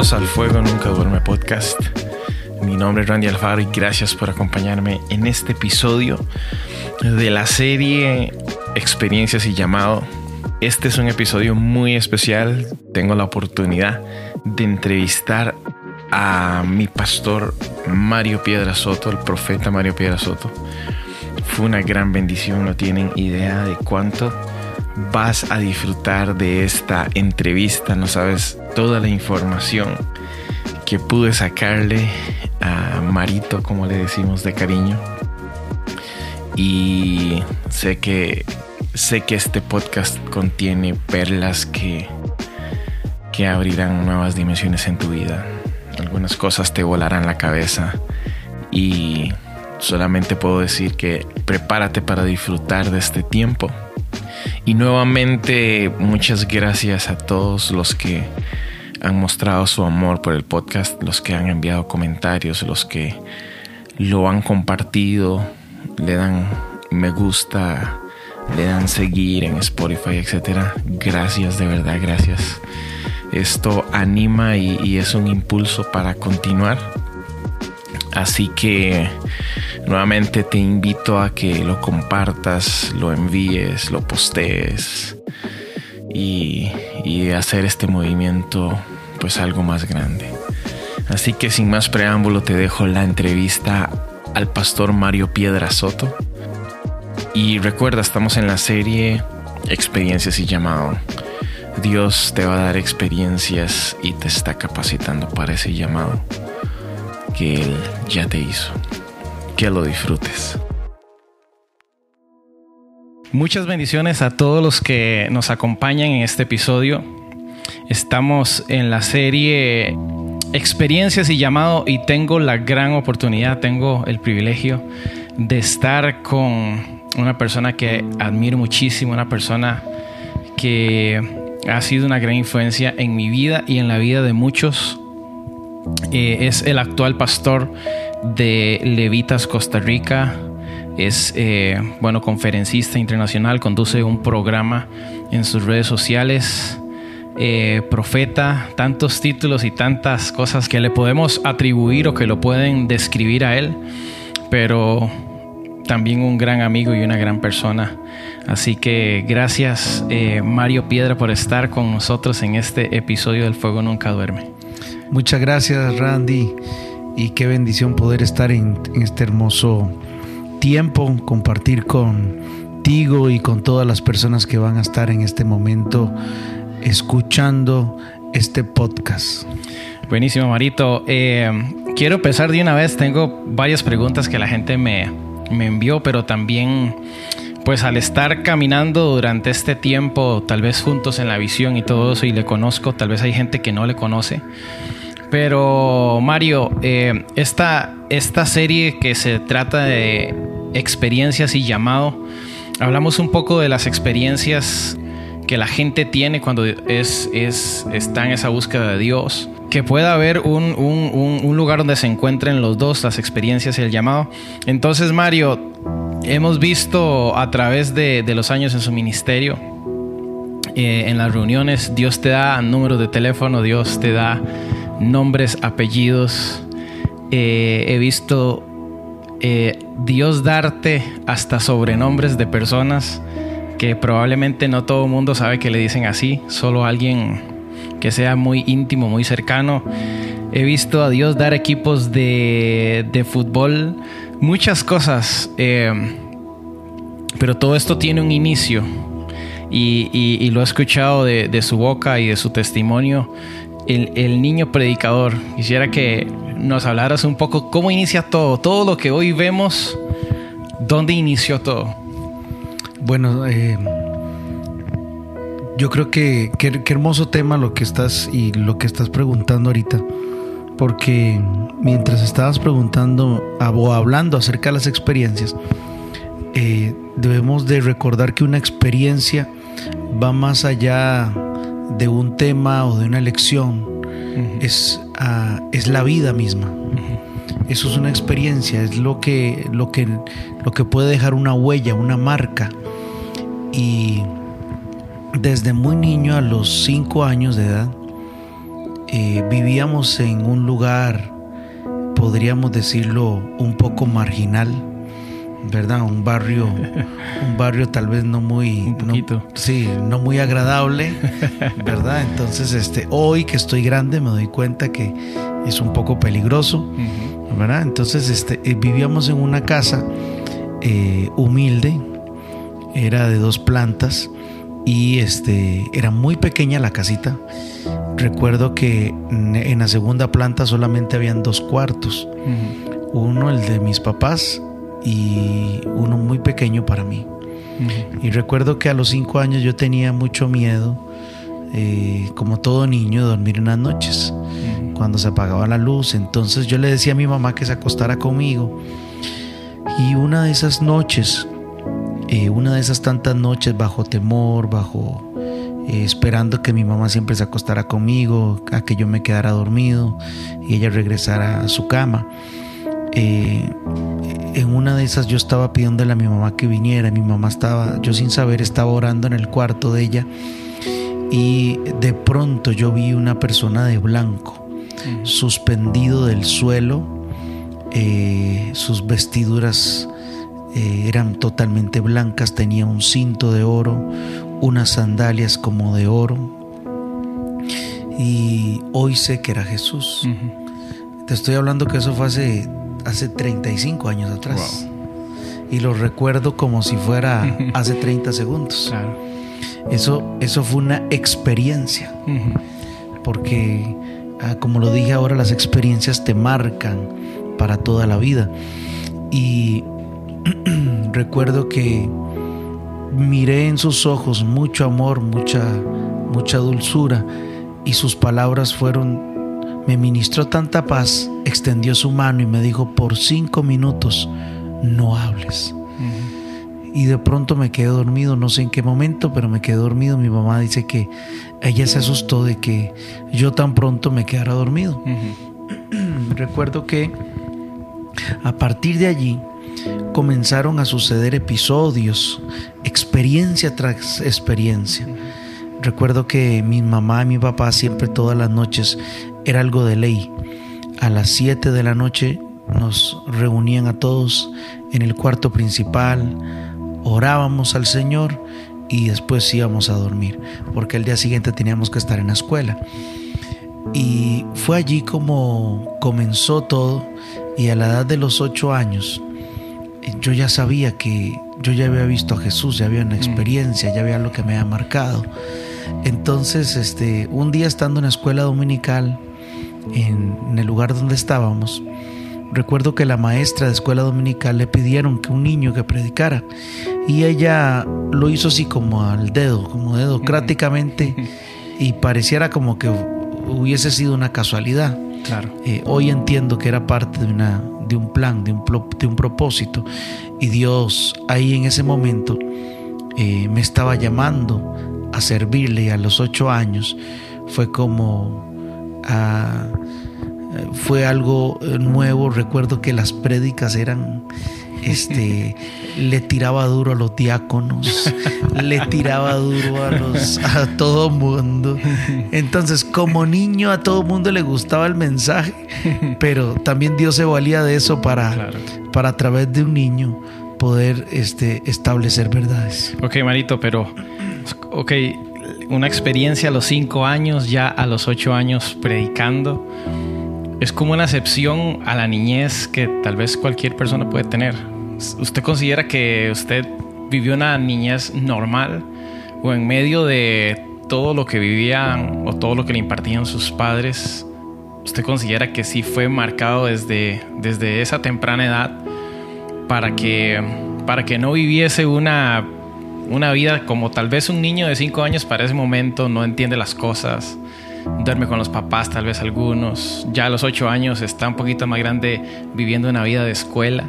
Bienvenidos al Fuego Nunca Duerme podcast. Mi nombre es Randy Alfaro y gracias por acompañarme en este episodio de la serie Experiencias y Llamado. Este es un episodio muy especial. Tengo la oportunidad de entrevistar a mi pastor Mario Piedra Soto, el profeta Mario Piedra Soto. Fue una gran bendición, no tienen idea de cuánto vas a disfrutar de esta entrevista, no sabes toda la información que pude sacarle a Marito, como le decimos de cariño. Y sé que sé que este podcast contiene perlas que que abrirán nuevas dimensiones en tu vida. Algunas cosas te volarán la cabeza y solamente puedo decir que prepárate para disfrutar de este tiempo y nuevamente muchas gracias a todos los que han mostrado su amor por el podcast, los que han enviado comentarios, los que lo han compartido, le dan me gusta, le dan seguir en Spotify, etcétera. Gracias, de verdad, gracias. Esto anima y, y es un impulso para continuar. Así que nuevamente te invito a que lo compartas, lo envíes, lo postees y, hacer este movimiento pues algo más grande. Así que sin más preámbulo te dejo la entrevista al pastor Mario Piedra Soto. Y recuerda, estamos en la serie Experiencias y llamado. Dios te va a dar experiencias y te está capacitando para ese llamado que Él ya te hizo. Que lo disfrutes. Muchas bendiciones a todos los que nos acompañan en este episodio. Estamos en la serie Experiencias y llamado y tengo la gran oportunidad, tengo el privilegio de estar con una persona que admiro muchísimo, una persona que ha sido una gran influencia en mi vida y en la vida de muchos eh, es el actual pastor de Levitas Costa Rica. Es, eh, bueno, conferencista internacional, conduce un programa en sus redes sociales. Eh, profeta, tantos títulos y tantas cosas que le podemos atribuir o que lo pueden describir a él, pero también un gran amigo y una gran persona. Así que gracias Mario Piedra por estar con nosotros en este episodio del Fuego Nunca Duerme. Muchas gracias Randy y qué bendición poder estar en, este hermoso tiempo, compartir contigo y con todas las personas que van a estar en este momento escuchando este podcast. Buenísimo, Marito. Eh, quiero empezar de una vez. Tengo varias preguntas que la gente me, me envió, pero también, pues al estar caminando durante este tiempo, tal vez juntos en la visión y todo eso, y le conozco, tal vez hay gente que no le conoce. Pero Mario, eh, esta, esta serie que se trata de experiencias y llamado, hablamos un poco de las experiencias que la gente tiene cuando es, es, está en esa búsqueda de Dios. Que pueda haber un, un, lugar donde se encuentren los dos, las experiencias y el llamado. Entonces, Mario, hemos visto a través de, de los años en su ministerio, eh, en las reuniones, Dios te da números de teléfono, Dios te da nombres, apellidos. Eh, he visto eh, Dios darte hasta sobrenombres de personas que probablemente no todo el mundo sabe que le dicen así, solo alguien que sea muy íntimo, muy cercano. He visto a Dios dar equipos de, de fútbol, muchas cosas, eh, pero todo esto tiene un inicio y, lo he escuchado de, de, su boca y de su testimonio el, niño predicador. Quisiera que nos hablaras un poco cómo inicia todo, todo lo que hoy vemos, dónde inició todo. Bueno, eh, yo creo que qué hermoso tema lo que estás y lo que estás preguntando ahorita, porque mientras estabas preguntando o hablando acerca de las experiencias, eh, debemos de recordar que una experiencia va más allá de un tema o de una lección es, ah, es la vida misma. Eso es una experiencia, es lo que, lo, que, lo que puede dejar una huella, una marca. Y desde muy niño, a los cinco años de edad, eh, vivíamos en un lugar, podríamos decirlo, un poco marginal, ¿verdad? Un barrio, un barrio tal vez no muy, Un poquito. sí, no muy agradable, ¿verdad? Entonces, este, hoy que estoy grande me doy cuenta que es un poco peligroso. ¿verdad? Entonces, este, eh, vivíamos en una casa eh, humilde, era de dos plantas y este, era muy pequeña la casita. Recuerdo que en la segunda planta solamente habían dos cuartos, uno el de mis papás y uno muy pequeño para mí. Y recuerdo que a los cinco años yo tenía mucho miedo, eh, como todo niño, dormir en las noches cuando se apagaba la luz. Entonces yo le decía a mi mamá que se acostara conmigo. Y una de esas noches, eh, una de esas tantas noches bajo temor, bajo eh, esperando que mi mamá siempre se acostara conmigo, a que yo me quedara dormido y ella regresara a su cama. eh, en una de esas yo estaba pidiéndole a mi mamá que viniera. Mi mamá estaba, yo sin saber, estaba orando en el cuarto de ella. Y de pronto yo vi una persona de blanco Ujú. suspendido del suelo, eh, sus vestiduras eh, eran totalmente blancas, tenía un cinto de oro, unas sandalias como de oro, y hoy sé que era Jesús. Te estoy hablando que eso fue hace, hace 35 años atrás. Y lo recuerdo como si fuera hace 30 segundos. Claro. Eso, eso fue una experiencia porque ah, como lo dije ahora, las experiencias te marcan para toda la vida. Y recuerdo que miré en sus ojos mucho amor, mucha, mucha dulzura y sus palabras fueron, me ministró tanta paz, extendió su mano y me dijo, por cinco minutos no hables. Y de pronto me quedé dormido, no sé en qué momento, pero me quedé dormido. Mi mamá dice que ella se asustó de que yo tan pronto me quedara dormido. Recuerdo que a partir de allí comenzaron a suceder episodios, experiencia tras experiencia. Recuerdo que mi mamá y mi papá siempre todas las noches era algo de ley. A las 7 de la noche nos reunían a todos en el cuarto principal, orábamos al Señor y después íbamos a dormir, porque el día siguiente teníamos que estar en la escuela. Y fue allí como comenzó todo y a la edad de los ocho años yo ya sabía que yo ya había visto a Jesús, ya había una experiencia, ya había lo que me había marcado. Entonces, este, un día estando en la escuela dominical, en, en el lugar donde estábamos, recuerdo que la maestra de escuela dominical le pidieron que un niño que predicara y ella lo hizo así como al dedo, como dedocráticamente y pareciera como que hubiese sido una casualidad. Claro. Eh, hoy entiendo que era parte de, una, de un plan, de un, de un propósito. Y Dios ahí en ese momento eh, me estaba llamando a servirle y a los ocho años fue como... ah, fue algo eh, nuevo. Recuerdo que las prédicas eran... Este, le tiraba duro a los diáconos, le tiraba duro a los a todo mundo. Entonces, como niño a todo mundo le gustaba el mensaje, pero también Dios se valía de eso para, Claro. para a través de un niño poder este, establecer verdades. Ok, Marito, pero. Ok, una experiencia a los cinco años, ya a los ocho años predicando. Es como una excepción a la niñez que tal vez cualquier persona puede tener. ¿Usted considera que usted vivió una niñez normal o en medio de todo lo que vivían o todo lo que le impartían sus padres? ¿Usted considera que sí fue marcado desde, desde esa temprana edad para que, para que no viviese una, una vida como tal vez un niño de 5 años para ese momento no entiende las cosas, duerme con los papás tal vez algunos, ya a los 8 años está un poquito más grande viviendo una vida de escuela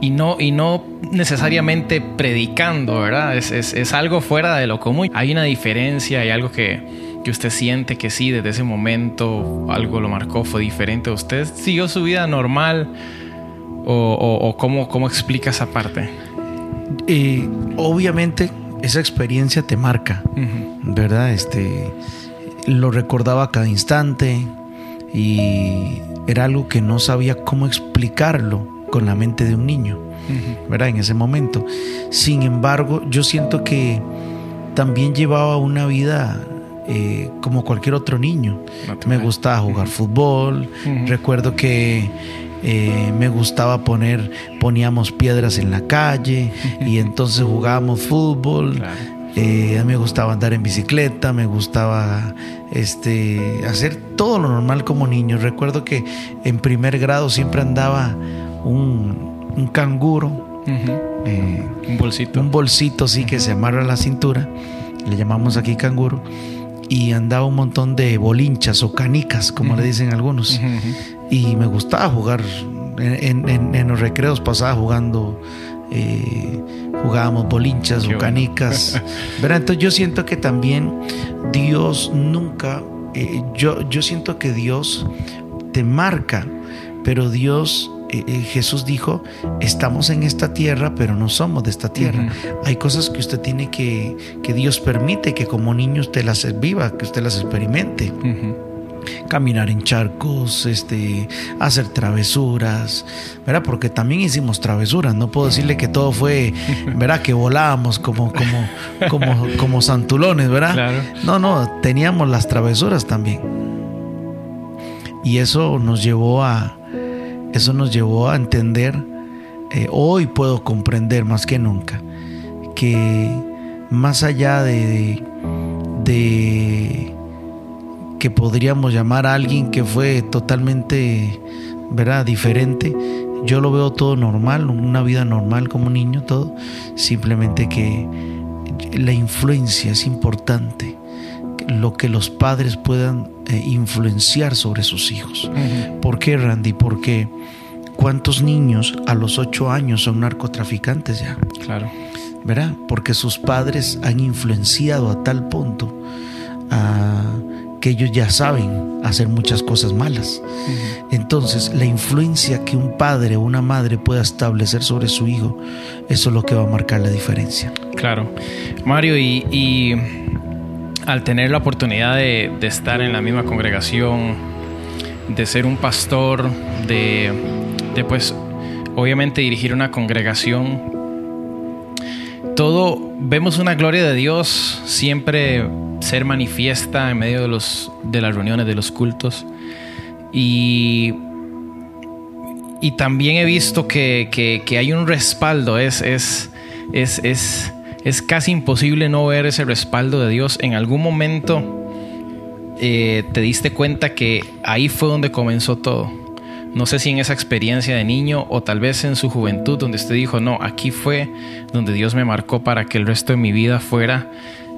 y no, y no necesariamente predicando, ¿verdad? Es, es, es algo fuera de lo común. Hay una diferencia, hay algo que, que usted siente que sí, desde ese momento algo lo marcó, fue diferente. ¿Usted siguió su vida normal o, o, o cómo, cómo explica esa parte? Eh, obviamente esa experiencia te marca. ¿verdad? Este, lo recordaba cada instante y era algo que no sabía cómo explicarlo con la mente de un niño, ¿verdad? En ese momento. Sin embargo, yo siento que también llevaba una vida eh, como cualquier otro niño. Me gustaba jugar fútbol. Recuerdo que eh, me gustaba poner, poníamos piedras en la calle y entonces jugábamos fútbol. Eh, a mí me gustaba andar en bicicleta, me gustaba este, hacer todo lo normal como niño. Recuerdo que en primer grado siempre andaba un, un canguro. Eh, un bolsito. Un bolsito, sí, que se amarra a la cintura. Le llamamos aquí canguro. Y andaba un montón de bolinchas o canicas, como le dicen algunos. Y me gustaba jugar. En, en, los recreos pasaba jugando eh, jugábamos bolinchas o canicas. Entonces yo siento que también Dios nunca, eh, yo, yo siento que Dios te marca, pero Dios, eh, Jesús dijo, estamos en esta tierra, pero no somos de esta tierra. Hay cosas que usted tiene que, que Dios permite que como niño usted las viva, que usted las experimente caminar en charcos, este, hacer travesuras, ¿verdad? Porque también hicimos travesuras, no puedo decirle que todo fue, ¿verdad? Que volábamos como, como, como, como santulones, ¿verdad? No, no, teníamos las travesuras también. Y eso nos llevó a, eso nos llevó a entender, eh, hoy puedo comprender más que nunca, que más allá de, de que podríamos llamar a alguien que fue totalmente, ¿verdad? Diferente. Yo lo veo todo normal, una vida normal como niño, todo. Simplemente que la influencia es importante. Lo que los padres puedan eh, influenciar sobre sus hijos. ¿Por qué, Randy? Porque ¿cuántos niños a los ocho años son narcotraficantes ya? Claro. ¿Verdad? Porque sus padres han influenciado a tal punto a que ellos ya saben hacer muchas cosas malas. Entonces, la influencia que un padre o una madre pueda establecer sobre su hijo, eso es lo que va a marcar la diferencia. Claro. Mario, y, al tener la oportunidad de, estar en la misma congregación, de ser un pastor, de, de pues obviamente dirigir una congregación, todo, vemos una gloria de Dios siempre ser manifiesta en medio de, los, de las reuniones, de los cultos. Y, y también he visto que, hay un respaldo, es, es, es, es, es casi imposible no ver ese respaldo de Dios. En algún momento eh, te diste cuenta que ahí fue donde comenzó todo. No sé si en esa experiencia de niño o tal vez en su juventud donde usted dijo, no, aquí fue donde Dios me marcó para que el resto de mi vida fuera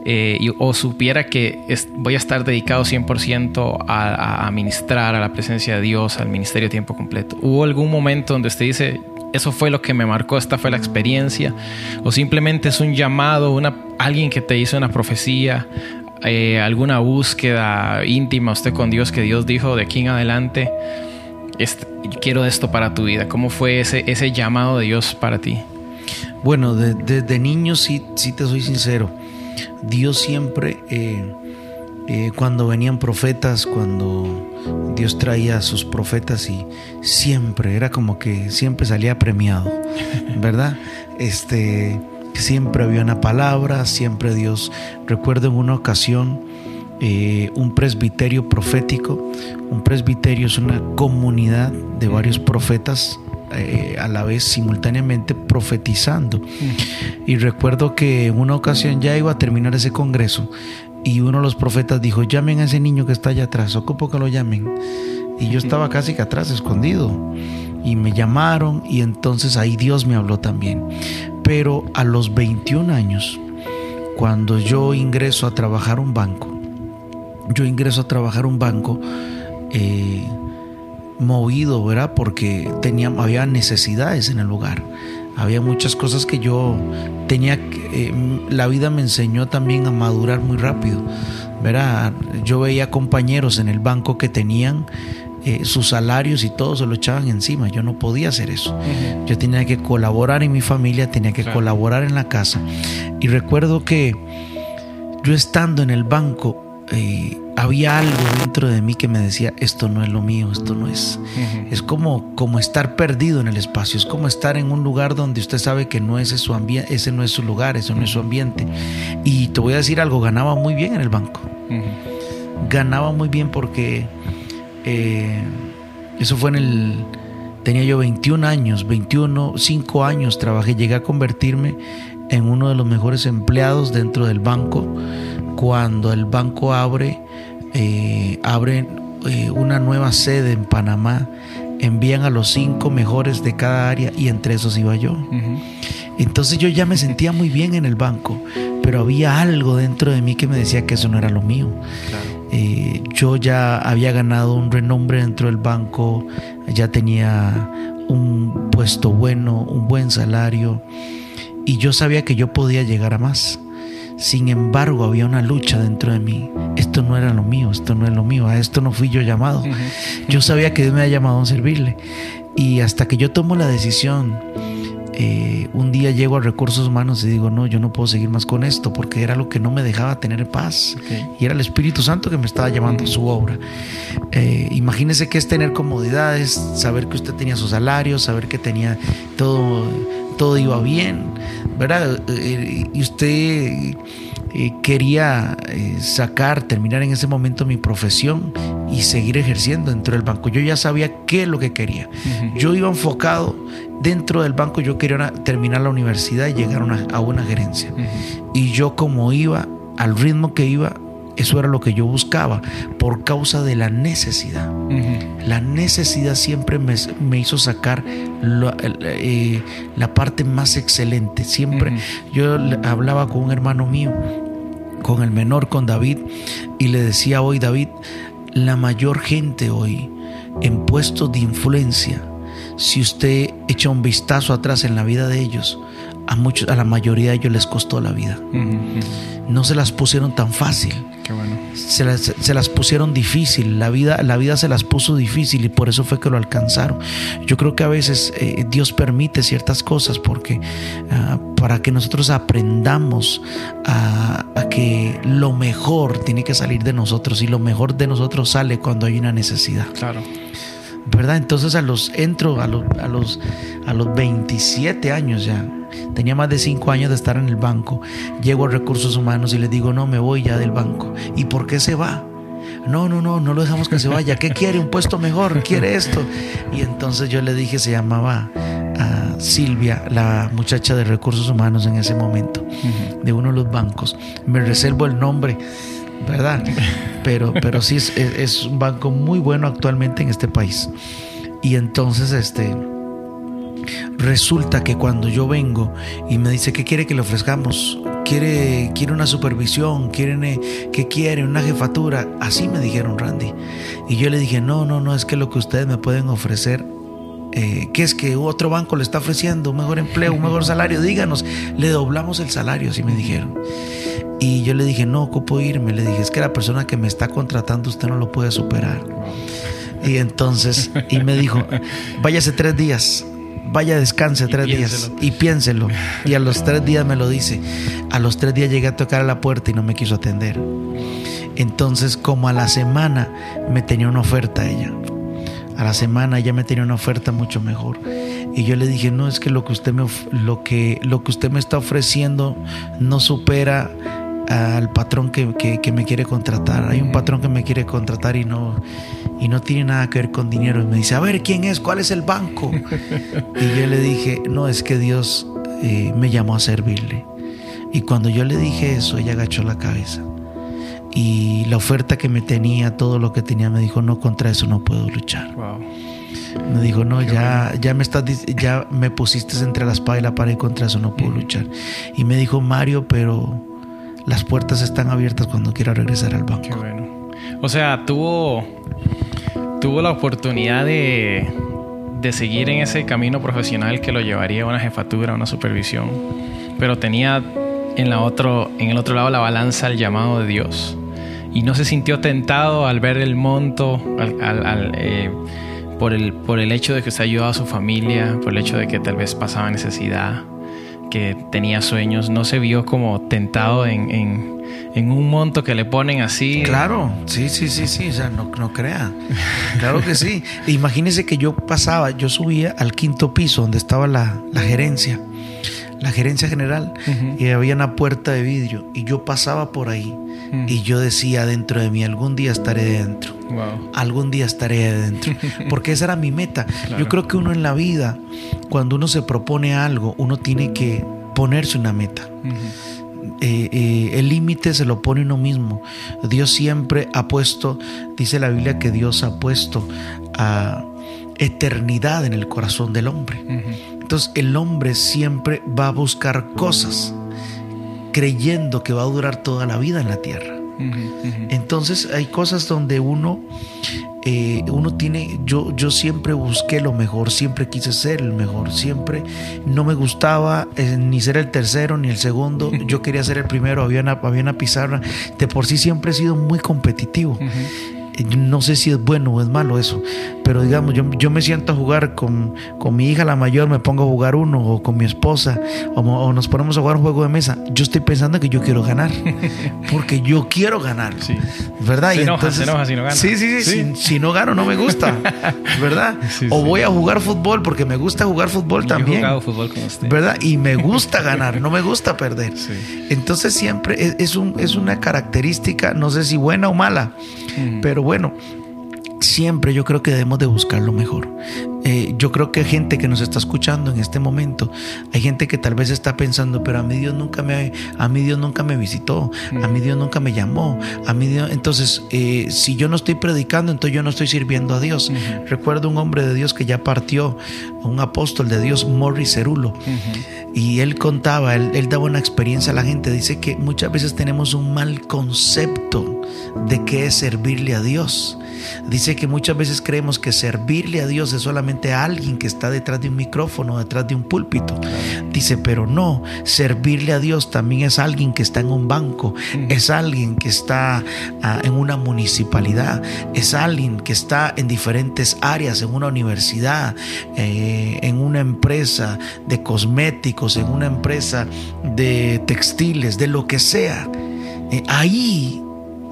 eh, o supiera que voy a estar dedicado 100% a, a, ministrar a la presencia de Dios, al ministerio tiempo completo. ¿Hubo algún momento donde usted dice, eso fue lo que me marcó, esta fue la experiencia? ¿O simplemente es un llamado, una, alguien que te hizo una profecía, eh, alguna búsqueda íntima usted con Dios que Dios dijo de aquí en adelante? Este, quiero esto para tu vida. ¿Cómo fue ese, ese llamado de Dios para ti? Bueno, desde niño sí, sí te soy sincero Dios siempre, eh, eh, cuando venían profetas, cuando Dios traía a sus profetas y siempre, era como que siempre salía premiado, ¿verdad? Este, siempre había una palabra, siempre Dios. Recuerdo en una ocasión eh, un presbiterio profético. Un presbiterio es una comunidad de varios profetas eh, a la vez simultáneamente profetizando. Y recuerdo que en una ocasión ya iba a terminar ese congreso y uno de los profetas dijo, llamen a ese niño que está allá atrás, ocupo que lo llamen. Y yo estaba casi que atrás, escondido. Y me llamaron y entonces ahí Dios me habló también. Pero a los 21 años, cuando yo ingreso a trabajar un banco, yo ingreso a trabajar un banco, eh, movido, ¿verdad? Porque tenía, había necesidades en el lugar. Había muchas cosas que yo tenía, eh, la vida me enseñó también a madurar muy rápido, ¿verdad? Yo veía compañeros en el banco que tenían eh, sus salarios y todo se lo echaban encima. Yo no podía hacer eso. Yo tenía que colaborar en mi familia, tenía que colaborar en la casa. Y recuerdo que yo estando en el banco, eh, había algo dentro de mí que me decía, esto no es lo mío, esto no es. Es como, como estar perdido en el espacio, es como estar en un lugar donde usted sabe que no ese, su ese no es su lugar, ese no es su ambiente. Y te voy a decir algo, ganaba muy bien en el banco. Ganaba muy bien porque eh, eso fue en el... Tenía yo 21 años, 21, 5 años trabajé, llegué a convertirme en uno de los mejores empleados dentro del banco cuando el banco abre, eh, abre eh, una nueva sede en Panamá, envían a los cinco mejores de cada área y entre esos iba yo. Entonces yo ya me sentía muy bien en el banco, pero había algo dentro de mí que me decía que eso no era lo mío. Eh, yo ya había ganado un renombre dentro del banco, ya tenía un puesto bueno, un buen salario, y yo sabía que yo podía llegar a más. Sin embargo, había una lucha dentro de mí. Esto no era lo mío, esto no es lo mío, a esto no fui yo llamado. Yo sabía que Dios me había llamado a servirle. Y hasta que yo tomo la decisión, eh, un día llego a recursos humanos y digo, no, yo no puedo seguir más con esto porque era lo que no me dejaba tener paz. Y era el Espíritu Santo que me estaba llamando a su obra. Eh, imagínese que es tener comodidades, saber que usted tenía su salario, saber que tenía todo, todo iba bien, ¿verdad? Eh, y usted eh, quería eh, sacar, terminar en ese momento mi profesión y seguir ejerciendo dentro del banco. Yo ya sabía qué es lo que quería. Yo iba enfocado dentro del banco, yo quería terminar la universidad y llegar a una, gerencia. Y yo como iba, al ritmo que iba, eso era lo que yo buscaba por causa de la necesidad. La necesidad siempre me, hizo sacar eh, la, parte más excelente. Siempre yo hablaba con un hermano mío, con el menor, con David, y le decía hoy, David, la mayor gente hoy en puestos de influencia, si usted echa un vistazo atrás en la vida de ellos, a muchos, a la mayoría de ellos les costó la vida. No se las pusieron tan fácil. Se, las, pusieron difícil, la vida, la vida se las puso difícil y por eso fue que lo alcanzaron. Yo creo que a veces eh, Dios permite ciertas cosas porque ah, para que nosotros aprendamos a, que lo mejor tiene que salir de nosotros y lo mejor de nosotros sale cuando hay una necesidad. Claro. ¿Verdad? Entonces a los entro a los, a los, a los 27 años ya, tenía más de 5 años de estar en el banco, llego a recursos humanos y le digo, no, me voy ya del banco. ¿Y por qué se va? No, no, no, no lo dejamos que se vaya. ¿Qué quiere? Un puesto mejor, quiere esto. Y entonces yo le dije, se llamaba a Silvia, la muchacha de recursos humanos en ese momento, de uno de los bancos. Me reservo el nombre ¿verdad? Pero, pero sí es, un banco muy bueno actualmente en este país. Y entonces, este, resulta que cuando yo vengo y me dice, ¿qué quiere que le ofrezcamos? Quiere, quiere una supervisión, quiere, ¿qué quiere? Una jefatura. Así me dijeron, Randy. Y yo le dije, no, no, no, es que lo que ustedes me pueden ofrecer eh, ¿qué es que otro banco le está ofreciendo un mejor empleo, un mejor salario? Díganos, le doblamos el salario, así me dijeron. Y yo le dije, no ocupo irme. Le dije, es que la persona que me está contratando usted no lo puede superar. Y entonces, y me dijo, váyase tres días, vaya descanse tres días y piénselo. Y a los tres días me lo dice. A los tres días llegué a tocar a la puerta y no me quiso atender. Entonces, como a la semana me tenía una oferta ella. A la semana ella me tenía una oferta mucho mejor. Y yo le dije, no, es que lo que usted me, lo que, lo que usted me está ofreciendo no supera al patrón que, me quiere contratar. Hay un patrón que me quiere contratar y no, y no tiene nada que ver con dinero. Y me dice, a ver, ¿quién es? ¿Cuál es el banco? y yo le dije, no, es que Dios eh, me llamó a servirle. Y cuando yo le dije eso, ella agachó la cabeza. Y la oferta que me tenía, todo lo que tenía, me dijo, no, contra eso no puedo luchar. Me dijo, no, ya, ya me estás, ya me pusiste entre la espada y la pared, contra eso no puedo luchar. Y me dijo, Mario, pero las puertas están abiertas cuando quiera regresar al banco. bueno. O sea, tuvo, tuvo la oportunidad de, de seguir en ese camino profesional que lo llevaría a una jefatura, a una supervisión, pero tenía en, la otro, en el otro lado la balanza el llamado de Dios. Y no se sintió tentado al ver el monto, al, eh, por, el, por el hecho de que usted ayudaba a su familia, por el hecho de que tal vez pasaba necesidad que tenía sueños, no se vio como tentado en, en, un monto que le ponen así. Claro, sí, sí, sí, sí, o sea, no, no crea. Claro que sí. Imagínese que yo pasaba, yo subía al quinto piso donde estaba la, la gerencia la gerencia general y había una puerta de vidrio y yo pasaba por ahí y yo decía dentro de mí algún día estaré dentro. Algún día estaré dentro porque esa era mi meta. Yo creo que uno en la vida cuando uno se propone algo uno tiene que ponerse una meta. Eh, eh, el límite se lo pone uno mismo. Dios siempre ha puesto, dice la Biblia que Dios ha puesto a eternidad en el corazón del hombre. Entonces el hombre siempre va a buscar cosas creyendo que va a durar toda la vida en la tierra. Entonces hay cosas donde uno, eh, uno tiene, yo, yo siempre busqué lo mejor, siempre quise ser el mejor, siempre no me gustaba eh, ni ser el tercero ni el segundo, yo quería ser el primero, había una, había una pizarra, de por sí siempre he sido muy competitivo no sé si es bueno o es malo eso, pero digamos, yo, yo me siento a jugar con, con, mi hija la mayor, me pongo a jugar uno, o con mi esposa, o, nos ponemos a jugar un juego de mesa. Yo estoy pensando que yo quiero ganar, porque yo quiero ganar, ¿verdad? Se, y enoja, entonces, se enoja si no gana. Sí, sí, sí, Si, no gano no me gusta, ¿verdad? o voy a jugar fútbol porque me gusta jugar fútbol también. He jugado fútbol con usted. ¿Verdad? Y me gusta ganar, no me gusta perder. Entonces siempre es, es, un, es una característica, no sé si buena o mala, pero bueno, siempre yo creo que debemos de buscar lo mejor. Eh, yo creo que hay gente que nos está escuchando en este momento, hay gente que tal vez está pensando, pero a mí Dios nunca me, a mí Dios nunca me visitó, a mí Dios nunca me llamó, a mí Dios, entonces eh, si yo no estoy predicando, entonces yo no estoy sirviendo a Dios. Recuerdo un hombre de Dios que ya partió, un apóstol de Dios, Morris Cerulo, y él contaba, él, él daba una experiencia a la gente, dice que muchas veces tenemos un mal concepto de qué es servirle a Dios. Dice que muchas veces creemos que servirle a Dios es solamente a alguien que está detrás de un micrófono, detrás de un púlpito. Dice, pero no, servirle a Dios también es alguien que está en un banco, es alguien que está ah, en una municipalidad, es alguien que está en diferentes áreas, en una universidad, eh, en una empresa de cosméticos, en una empresa de textiles, de lo que sea. Eh, ahí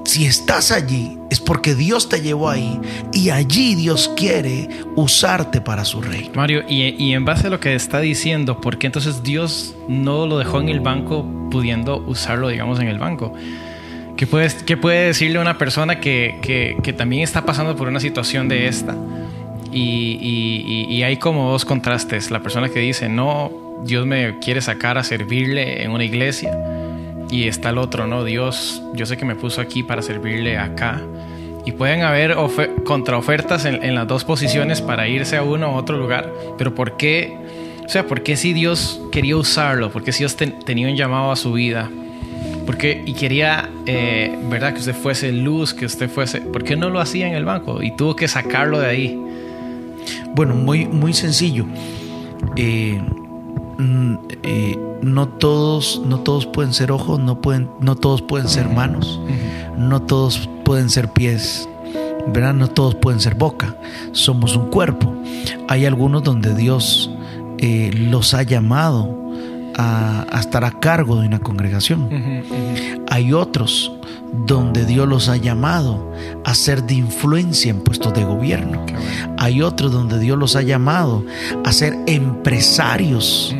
si estás allí, es porque Dios te llevó ahí y allí Dios quiere usarte para su reino. Mario, y, en base a lo que está diciendo, ¿por qué entonces Dios no lo dejó en el banco pudiendo usarlo, digamos, en el banco? ¿Qué, puedes, qué puede decirle una persona que, también está pasando por una situación de esta? Y, y hay como dos contrastes. La persona que dice, no, Dios me quiere sacar a servirle en una iglesia y está el otro, ¿no? Dios, yo sé que me puso aquí para servirle acá. Y pueden haber contraofertas en, en las dos posiciones para irse a uno u otro lugar, pero ¿por qué? O sea, ¿por qué si Dios quería usarlo? ¿Por qué si Dios tenía un llamado a su vida? Porque, y quería, eh, ¿verdad? Que usted fuese luz, que usted fuese... ¿Por qué no lo hacía en el banco? Y tuvo que sacarlo de ahí. Bueno, muy, muy sencillo. Eh, eh, no todos, no todos pueden ser ojos, no, pueden, no todos pueden ser manos, no todos pueden ser pies, ¿verdad? No todos pueden ser boca, somos un cuerpo. Hay algunos donde Dios eh, los ha llamado a, estar a cargo de una congregación. Hay otros donde Dios los ha llamado a ser de influencia en puestos de gobierno. Hay otros donde Dios los ha llamado a ser empresarios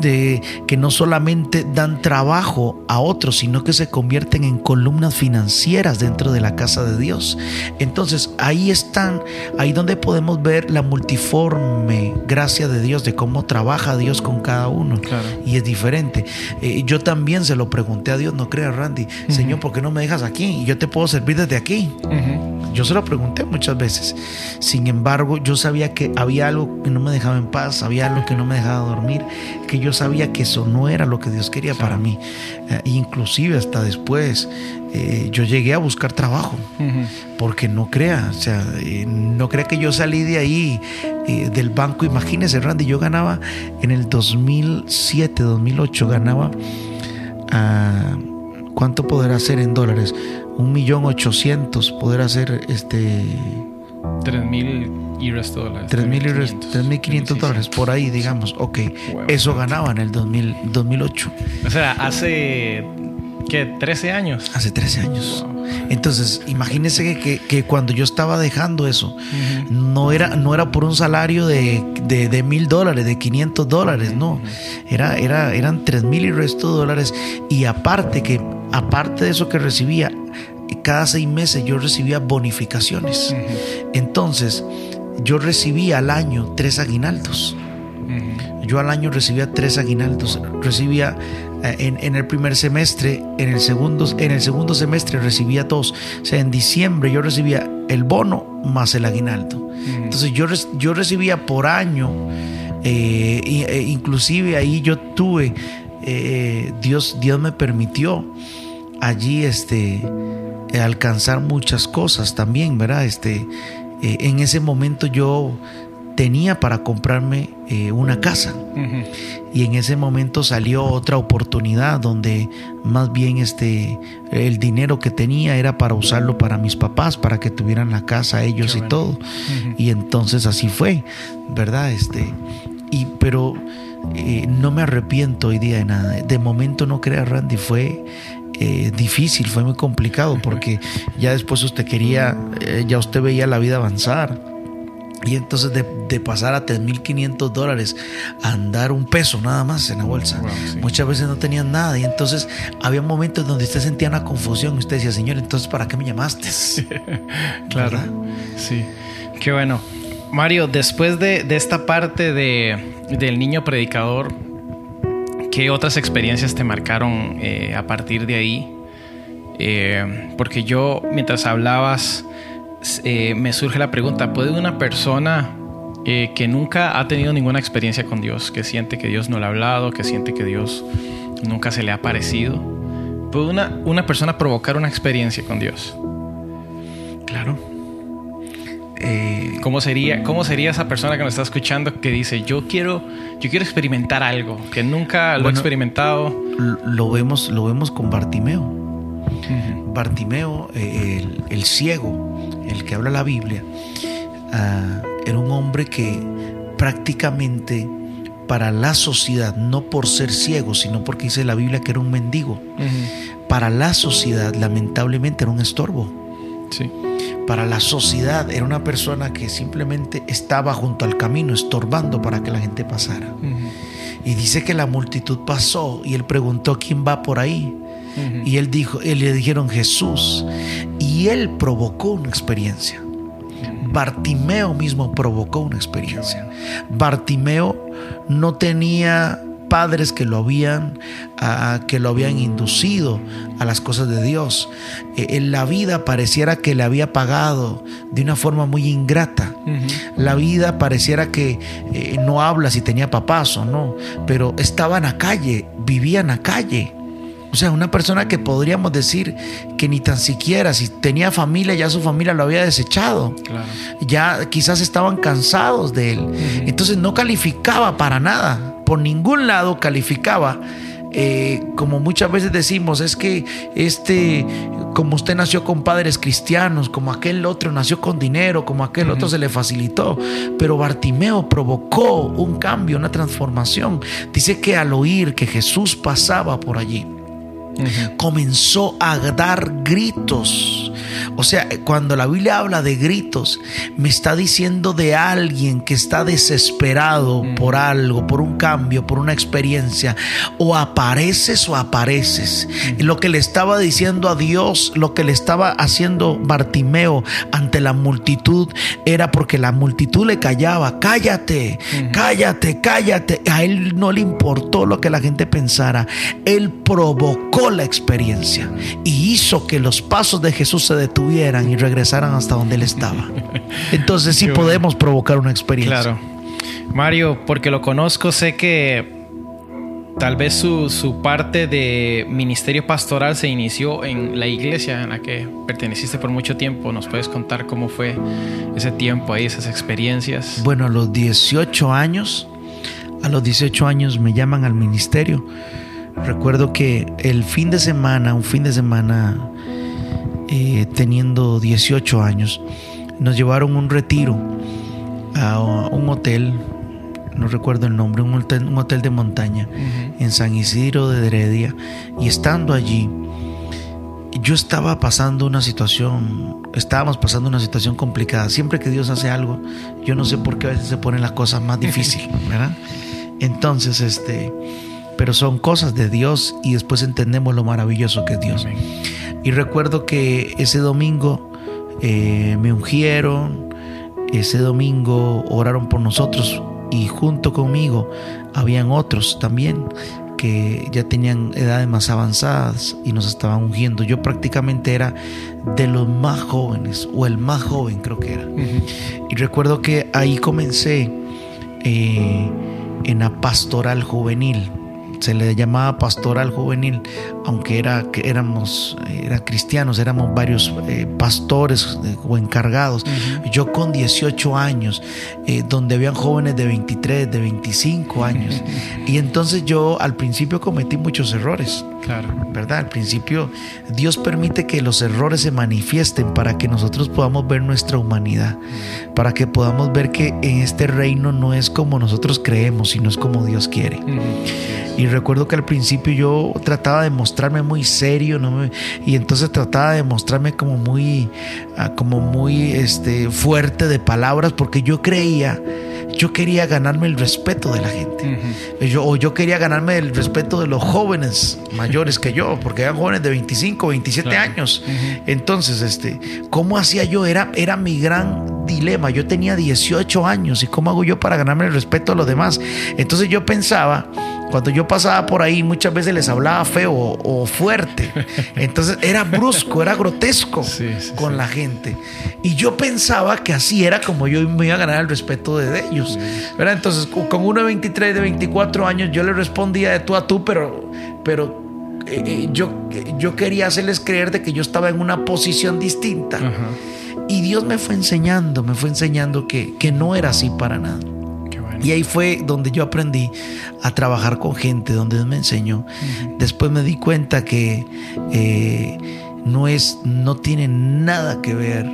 de que no solamente dan trabajo a otros, sino que se convierten en columnas financieras dentro de la casa de Dios. Entonces ahí están, ahí donde podemos ver la multiforme gracia de Dios, de cómo trabaja Dios con cada uno. Y es diferente. Eh, yo también se lo pregunté a Dios, no creas Randy, Señor, ¿por qué no me dejas aquí? Y yo te puedo servir desde aquí. Yo se lo pregunté muchas veces. Sin embargo, yo sabía que había algo que no me dejaba en paz, había algo que no me dejaba dormir, que yo sabía que eso no era lo que Dios quería para mí. Eh, inclusive hasta después eh, yo llegué a buscar trabajo, porque no crea, o sea, eh, no crea que yo salí de ahí, del banco, imagínese Randy, yo ganaba en el 2007, 2008, ganaba, uh, ¿cuánto podrá ser en dólares? Un millón ochocientos, poder hacer este... Tres mil y resto dólares. 3.500 dólares, por ahí, digamos. Ok, eso ganaba en el 2000, 2008. O sea, hace, ¿qué? 13 años. Hace 13 años. Entonces, imagínense que, que, cuando yo estaba dejando eso, no, era, no era por un salario de, de, mil dólares, de 500 dólares, no. Era, era, eran 3 mil y resto de dólares. Y aparte que, aparte de eso que recibía, cada seis meses yo recibía bonificaciones. Entonces, yo recibía al año tres aguinaldos. Yo al año recibía tres aguinaldos. Recibía eh, en, el primer semestre, en el, segundo, en el segundo semestre recibía dos. O sea, en diciembre yo recibía el bono más el aguinaldo. Entonces yo, yo recibía por año, eh, e inclusive ahí yo tuve, eh, Dios, Dios me permitió allí este, alcanzar muchas cosas también, ¿verdad? Este, en ese momento yo tenía para comprarme eh, una casa. Y en ese momento salió otra oportunidad donde más bien este el dinero que tenía era para usarlo para mis papás, para que tuvieran la casa ellos y todo. Y entonces así fue, ¿verdad? Este y pero eh, no me arrepiento hoy día de nada. De momento no crea Randy fue eh, difícil, fue muy complicado porque ya después usted quería, ya usted veía la vida avanzar y entonces de, pasar a 3.500 dólares a andar un peso nada más en la bolsa. Muchas veces no tenían nada. Y entonces había momentos donde usted sentía una confusión. Usted decía, Señor, entonces ¿para qué me llamaste? claro. Sí. Qué bueno. Mario, después de, esta parte de, del niño predicador, ¿qué otras experiencias te marcaron eh, a partir de ahí? Eh, porque yo, mientras hablabas, eh, me surge la pregunta, ¿puede una persona que nunca ha tenido ninguna experiencia con Dios, que siente que Dios no le ha hablado, que siente que Dios nunca se le ha parecido, ¿puede una, una persona provocar una experiencia con Dios? Claro. Eh, ¿Cómo, sería, ¿Cómo sería esa persona que nos está escuchando que dice, yo quiero, yo quiero experimentar algo que nunca lo he experimentado? Lo vemos, lo vemos con Bartimeo. Bartimeo, el, ciego, el que habla la Biblia, ah, era un hombre que prácticamente para la sociedad, no por ser ciego, sino porque dice la Biblia que era un mendigo, para la sociedad lamentablemente era un estorbo. Sí. Para la sociedad era una persona que simplemente estaba junto al camino estorbando para que la gente pasara. Y dice que la multitud pasó y él preguntó quién va por ahí. Y él dijo, él le dijeron Jesús. Y él provocó una experiencia. Bartimeo mismo provocó una experiencia. Bartimeo no tenía padres que lo habían que lo habían inducido a las cosas de Dios. E, en la vida pareciera que le había pagado de una forma muy ingrata. La vida pareciera que eh, no habla si tenía papás o no, pero estaba en la calle, vivía en la calle. O sea, una persona que podríamos decir que ni tan siquiera, si tenía familia, ya su familia lo había desechado. Ya quizás estaban cansados de él. Entonces no calificaba para nada. Por ningún lado calificaba. Eh, como muchas veces decimos, es que este, como usted nació con padres cristianos, como aquel otro nació con dinero, como aquel otro se le facilitó. Pero Bartimeo provocó un cambio, una transformación. Dice que al oír que Jesús pasaba por allí, comenzó a dar gritos. O sea, cuando la Biblia habla de gritos, me está diciendo de alguien que está desesperado por algo, por un cambio, por una experiencia. O apareces o apareces. Lo que le estaba diciendo a Dios, lo que le estaba haciendo Bartimeo ante la multitud, era porque la multitud le callaba. Cállate, cállate, cállate. A él no le importó lo que la gente pensara. Él provocó la experiencia y hizo que los pasos de Jesús se detuvieran y regresaran hasta donde él estaba. Entonces sí podemos provocar una experiencia. Claro. Mario, porque lo conozco, sé que tal vez su, su, parte de ministerio pastoral se inició en la iglesia en la que perteneciste por mucho tiempo. ¿Nos puedes contar cómo fue ese tiempo ahí, esas experiencias? Bueno, a los 18 años, a los 18 años me llaman al ministerio Recuerdo que el fin de semana, un fin de semana, eh, teniendo 18 años, nos llevaron un retiro a un hotel, no recuerdo el nombre, un hotel, un hotel de montaña en San Isidro de Heredia. Y estando allí, yo estaba pasando una situación, estábamos pasando una situación complicada. Siempre que Dios hace algo, yo no sé por qué a veces se ponen las cosas más difíciles, ¿verdad? Entonces, este, pero son cosas de Dios y después entendemos lo maravilloso que es Dios. Y recuerdo que ese domingo eh, me ungieron, ese domingo oraron por nosotros y junto conmigo habían otros también que ya tenían edades más avanzadas y nos estaban ungiendo. Yo prácticamente era de los más jóvenes, o el más joven creo que era. Y recuerdo que ahí comencé eh, en la pastoral juvenil se le llamaba pastoral juvenil, aunque era, éramos era cristianos, éramos varios eh, pastores eh, o encargados. Yo con 18 años, eh, donde habían jóvenes de 23, de 25 años. y entonces yo al principio cometí muchos errores. Claro. ¿Verdad? Al principio Dios permite que los errores se manifiesten para que nosotros podamos ver nuestra humanidad, para que podamos ver que en este reino no es como nosotros creemos, sino es como Dios quiere. Y recuerdo que al principio yo trataba de mostrarme muy serio, ¿no? y entonces trataba de mostrarme como muy, ah, como muy este, fuerte de palabras, porque yo creía, yo quería ganarme el respeto de la gente. yo, o yo quería ganarme el respeto de los jóvenes mayores que yo, porque eran jóvenes de 25, 27 años. Entonces, este, ¿cómo hacía yo? Era, era mi gran dilema. Yo tenía 18 años y ¿cómo hago yo para ganarme el respeto a los demás? Entonces yo pensaba cuando yo pasaba por ahí muchas veces les hablaba feo o, fuerte. Entonces era brusco, era grotesco con la gente. Y yo pensaba que así era como yo me iba a ganar el respeto de ellos. Entonces con uno de 23, de 24 años yo le respondía de tú a tú, pero, pero eh, eh, yo, yo quería hacerles creer de que yo estaba en una posición distinta. Y Dios me fue enseñando, me fue enseñando que, que no era así para nada. Y ahí fue donde yo aprendí a trabajar con gente, donde Dios me enseñó. Después me di cuenta que eh, no, es, no tiene nada que ver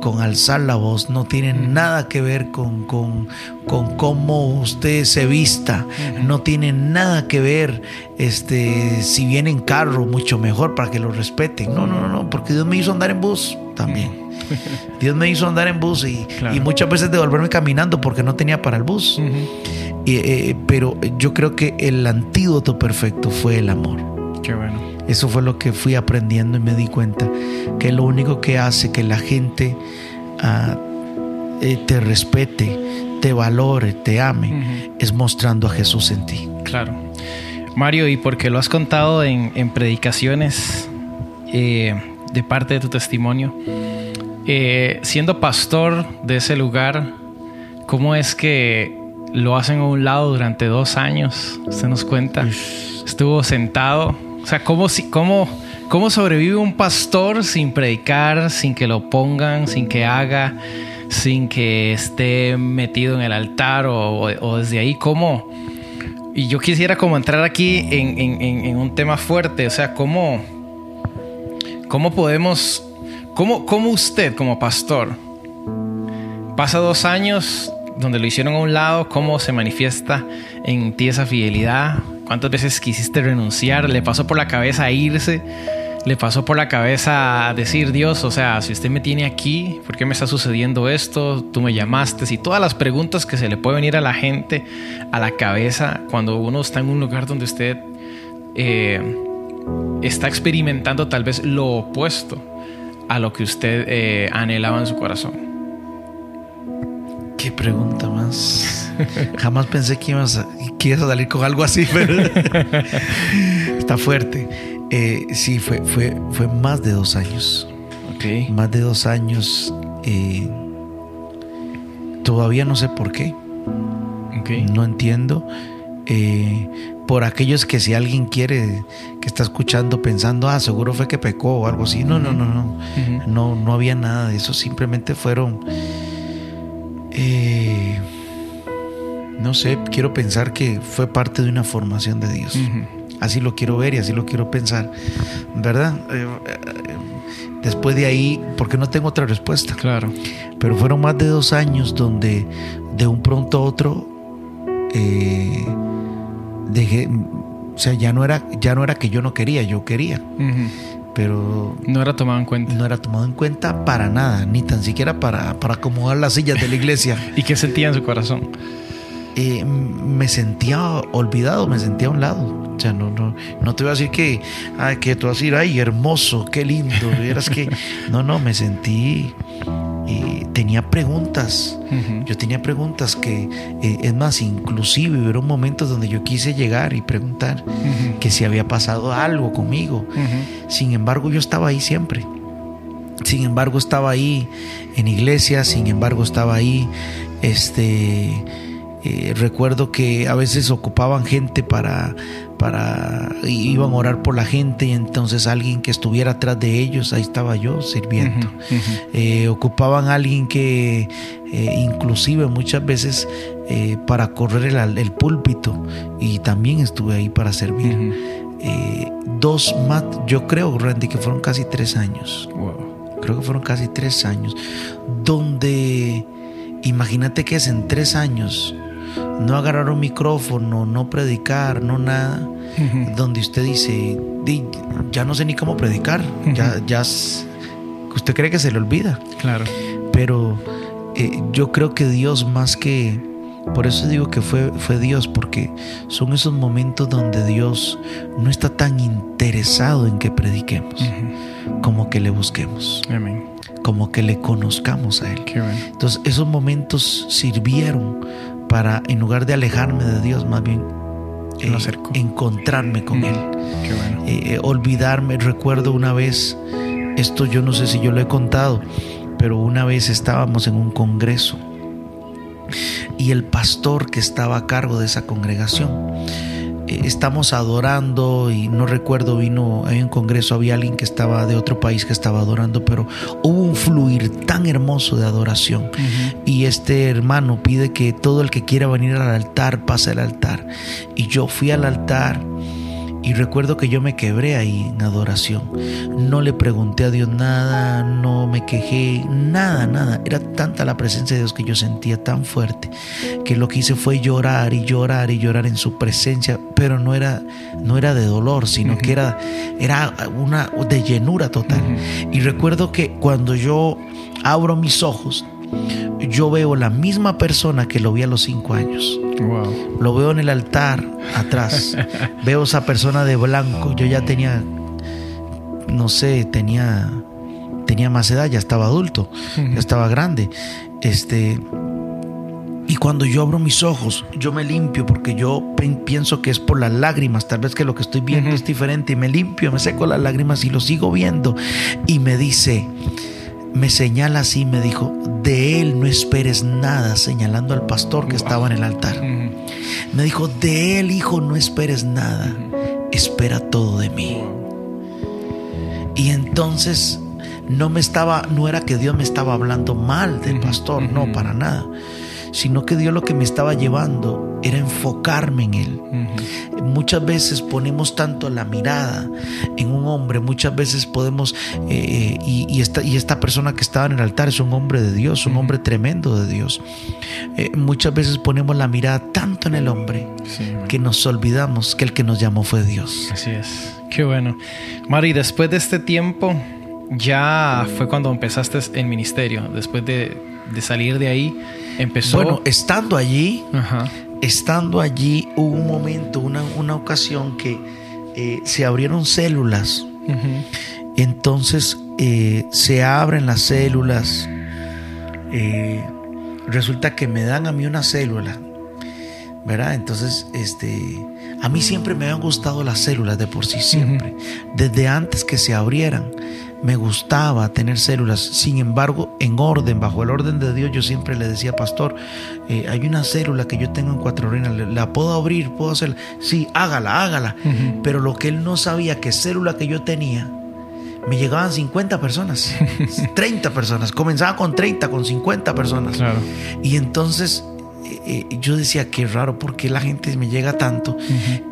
con alzar la voz, no tiene nada que ver con, con, con, cómo usted se vista, no tiene nada que ver este, si viene en carro, mucho mejor para que lo respeten. No, no, no, no, porque Dios me hizo andar en bus también. Dios me hizo andar en bus y, muchas veces devolverme caminando porque no tenía para el bus. Eh, pero yo creo que el antídoto perfecto fue el amor. Qué bueno. Eso fue lo que fui aprendiendo y me di cuenta que lo único que hace que la gente ah, eh, te respete, te valore, te ame, es mostrando a Jesús en ti. Claro. Mario, y porque lo has contado en, predicaciones eh, de parte de tu testimonio, eh, siendo pastor de ese lugar, ¿cómo es que lo hacen a un lado durante dos años? Usted nos cuenta. Estuvo sentado. O sea, ¿cómo, cómo, cómo sobrevive un pastor sin predicar, sin que lo pongan, sin que haga, sin que esté metido en el altar o, desde ahí? ¿Cómo? Y yo quisiera como entrar aquí en, en un tema fuerte. O sea, ¿cómo, cómo podemos ¿Cómo, ¿Cómo, usted como pastor pasa dos años donde lo hicieron a un lado? ¿Cómo se manifiesta en ti esa fidelidad? ¿Cuántas veces quisiste renunciar? ¿Le pasó por la cabeza irse? ¿Le pasó por la cabeza decir, Dios, o sea, si usted me tiene aquí, ¿por qué me está sucediendo esto? Tú me llamaste. Y todas las preguntas que se le puede venir a la gente a la cabeza cuando uno está en un lugar donde usted eh, está experimentando tal vez lo opuesto a lo que usted eh, anhelaba en su corazón? Qué pregunta más. Jamás pensé que ibas, a, a salir con algo así, pero está fuerte. Eh, sí, fue, fue, fue más de dos años. Okay. Más de dos años. Eh, todavía no sé por qué. Okay. No entiendo. Eh, por aquellos que si alguien quiere que está escuchando pensando, ah, seguro fue que pecó o algo así. No, no, no, no. No, no había nada de eso. Simplemente fueron. Eh, no sé, quiero pensar que fue parte de una formación de Dios. Así lo quiero ver y así lo quiero pensar. ¿Verdad? Eh, después de ahí, porque no tengo otra respuesta. Claro. Pero fueron más de dos años donde de un pronto a otro eh, dejé, o sea, ya no era, ya no era que yo no quería, yo quería. Pero no era tomado en cuenta. No era tomado en cuenta para nada, ni tan siquiera para, para acomodar las sillas de la iglesia. ¿Y qué sentía en su corazón? Eh, me sentía olvidado, me sentía a un lado. O sea, no, no, no te voy a decir que, ay, que tú vas a decir, ay, hermoso, qué lindo. Vieras que, no, no, me sentí, eh, tenía preguntas. Yo tenía preguntas que, eh, es más, inclusive hubo momentos donde yo quise llegar y preguntar que si había pasado algo conmigo. Sin embargo, yo estaba ahí siempre. Sin embargo, estaba ahí en iglesia, sin embargo, estaba ahí, este eh, recuerdo que a veces ocupaban gente para, para, iban a orar por la gente y entonces alguien que estuviera atrás de ellos, ahí estaba yo sirviendo. Eh, ocupaban alguien que eh, inclusive muchas veces para correr el, púlpito y también estuve ahí para servir. dos más, yo creo, Randy, que fueron casi tres años. Creo que fueron casi tres años. Donde, imagínate que es en tres años no agarrar un micrófono, no predicar, no nada, donde usted dice, ya no sé ni cómo predicar, ya, ya usted cree que se le olvida. Claro. Pero eh, yo creo que Dios más que, por eso digo que fue, fue Dios, porque son esos momentos donde Dios no está tan interesado en que prediquemos, como que le busquemos. Como que le conozcamos a Él. Entonces esos momentos sirvieron para, en lugar de alejarme de Dios, más bien eh, encontrarme con Él. Eh, eh, olvidarme, recuerdo una vez, esto yo no sé si yo lo he contado, pero una vez estábamos en un congreso y el pastor que estaba a cargo de esa congregación estamos adorando y no recuerdo, vino, en un congreso, había alguien que estaba de otro país que estaba adorando, pero hubo un fluir tan hermoso de adoración. Y este hermano pide que todo el que quiera venir al altar pase al altar. Y yo fui al altar y recuerdo que yo me quebré ahí en adoración. No le pregunté a Dios nada, no me quejé, nada, nada. Era tanta la presencia de Dios que yo sentía tan fuerte que lo que hice fue llorar y llorar y llorar en su presencia, pero no era, no era de dolor, sino que era, era una de llenura total. Y recuerdo que cuando yo abro mis ojos, yo veo la misma persona que lo vi a los cinco años. Lo veo en el altar atrás. veo esa persona de blanco. Yo ya tenía, no sé, tenía, tenía más edad, ya estaba adulto, ya estaba grande. Este, y cuando yo abro mis ojos, yo me limpio porque yo pienso que es por las lágrimas, tal vez que lo que estoy viendo es diferente y me limpio, me seco las lágrimas y lo sigo viendo y me dice, me señala así, me dijo, de él no esperes nada, señalando al pastor que estaba en el altar. Me dijo, de él, hijo, no esperes nada, espera todo de mí. Y entonces no me estaba, no era que Dios me estaba hablando mal del pastor, no, para nada sino que Dios lo que me estaba llevando era enfocarme en Él. Muchas veces ponemos tanto la mirada en un hombre, muchas veces podemos, eh, y, esta, y, esta, persona que estaba en el altar es un hombre de Dios, un hombre tremendo de Dios. Eh, muchas veces ponemos la mirada tanto en el hombre que nos olvidamos que el que nos llamó fue Dios. Así es. Qué bueno. Mari, después de este tiempo, ya fue cuando empezaste el ministerio, después de, de salir de ahí Empezó. Bueno, estando allí, estando allí, hubo un momento, una, una ocasión que eh, se abrieron células. Entonces eh, se abren las células. Eh, resulta que me dan a mí una célula. ¿Verdad? Entonces, este. A mí siempre me han gustado las células de por sí, siempre. Desde antes que se abrieran me gustaba tener células. Sin embargo, en orden, bajo el orden de Dios, yo siempre le decía, pastor, eh, hay una célula que yo tengo en Cuatro Reinas, ¿la puedo abrir? ¿Puedo hacerla? Sí, hágala, hágala. Pero lo que él no sabía, que célula que yo tenía, me llegaban 50 personas, 30 personas. Comenzaba con 30, con 50 personas. Y entonces eh, yo decía, qué raro, ¿por qué la gente me llega tanto?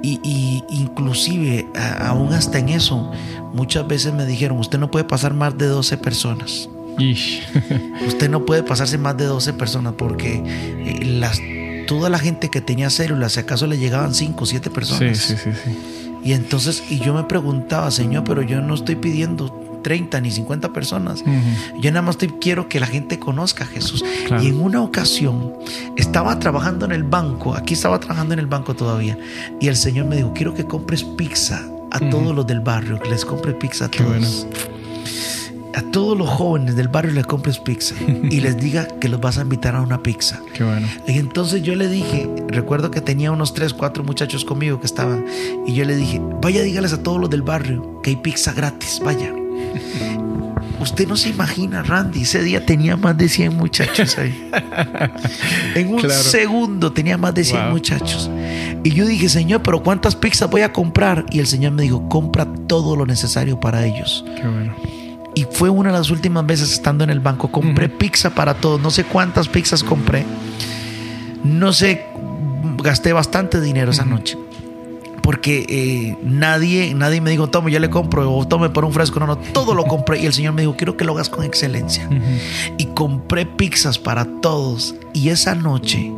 y, inclusive, aún hasta en eso, muchas veces me dijeron, usted no puede pasar más de 12 personas. usted no puede pasarse más de 12 personas porque eh, las, toda la gente que tenía células, si acaso le llegaban 5 o 7 personas. Sí, sí, sí, Y entonces, y yo me preguntaba, Señor, pero yo no estoy pidiendo 30 ni 50 personas. Yo nada más quiero que la gente conozca a Jesús. Y en una ocasión estaba trabajando en el banco, aquí estaba trabajando en el banco todavía, y el Señor me dijo, quiero que compres pizza a todos los del barrio, que les compre pizza a todos a todos los jóvenes del barrio les compres pizza y les diga que los vas a invitar a una pizza. Qué bueno. Y entonces yo le dije, recuerdo que tenía unos tres, cuatro muchachos conmigo que estaban, y yo le dije, vaya, dígales a todos los del barrio que hay pizza gratis, vaya. Usted no se imagina, Randy, ese día tenía más de 100 muchachos ahí. en un segundo tenía más de 100 muchachos. Y yo dije, Señor, pero ¿cuántas pizzas voy a comprar? Y el Señor me dijo, compra todo lo necesario para ellos. Qué bueno. Y fue una de las últimas veces estando en el banco. Compré pizza para todos. No sé cuántas pizzas compré. No sé, gasté bastante dinero esa noche porque eh, nadie, nadie me dijo, tome, yo le compro, o tome por un fresco. No, no, todo lo compré. Y el Señor me dijo, quiero que lo hagas con excelencia. Y compré pizzas para todos. Y esa noche,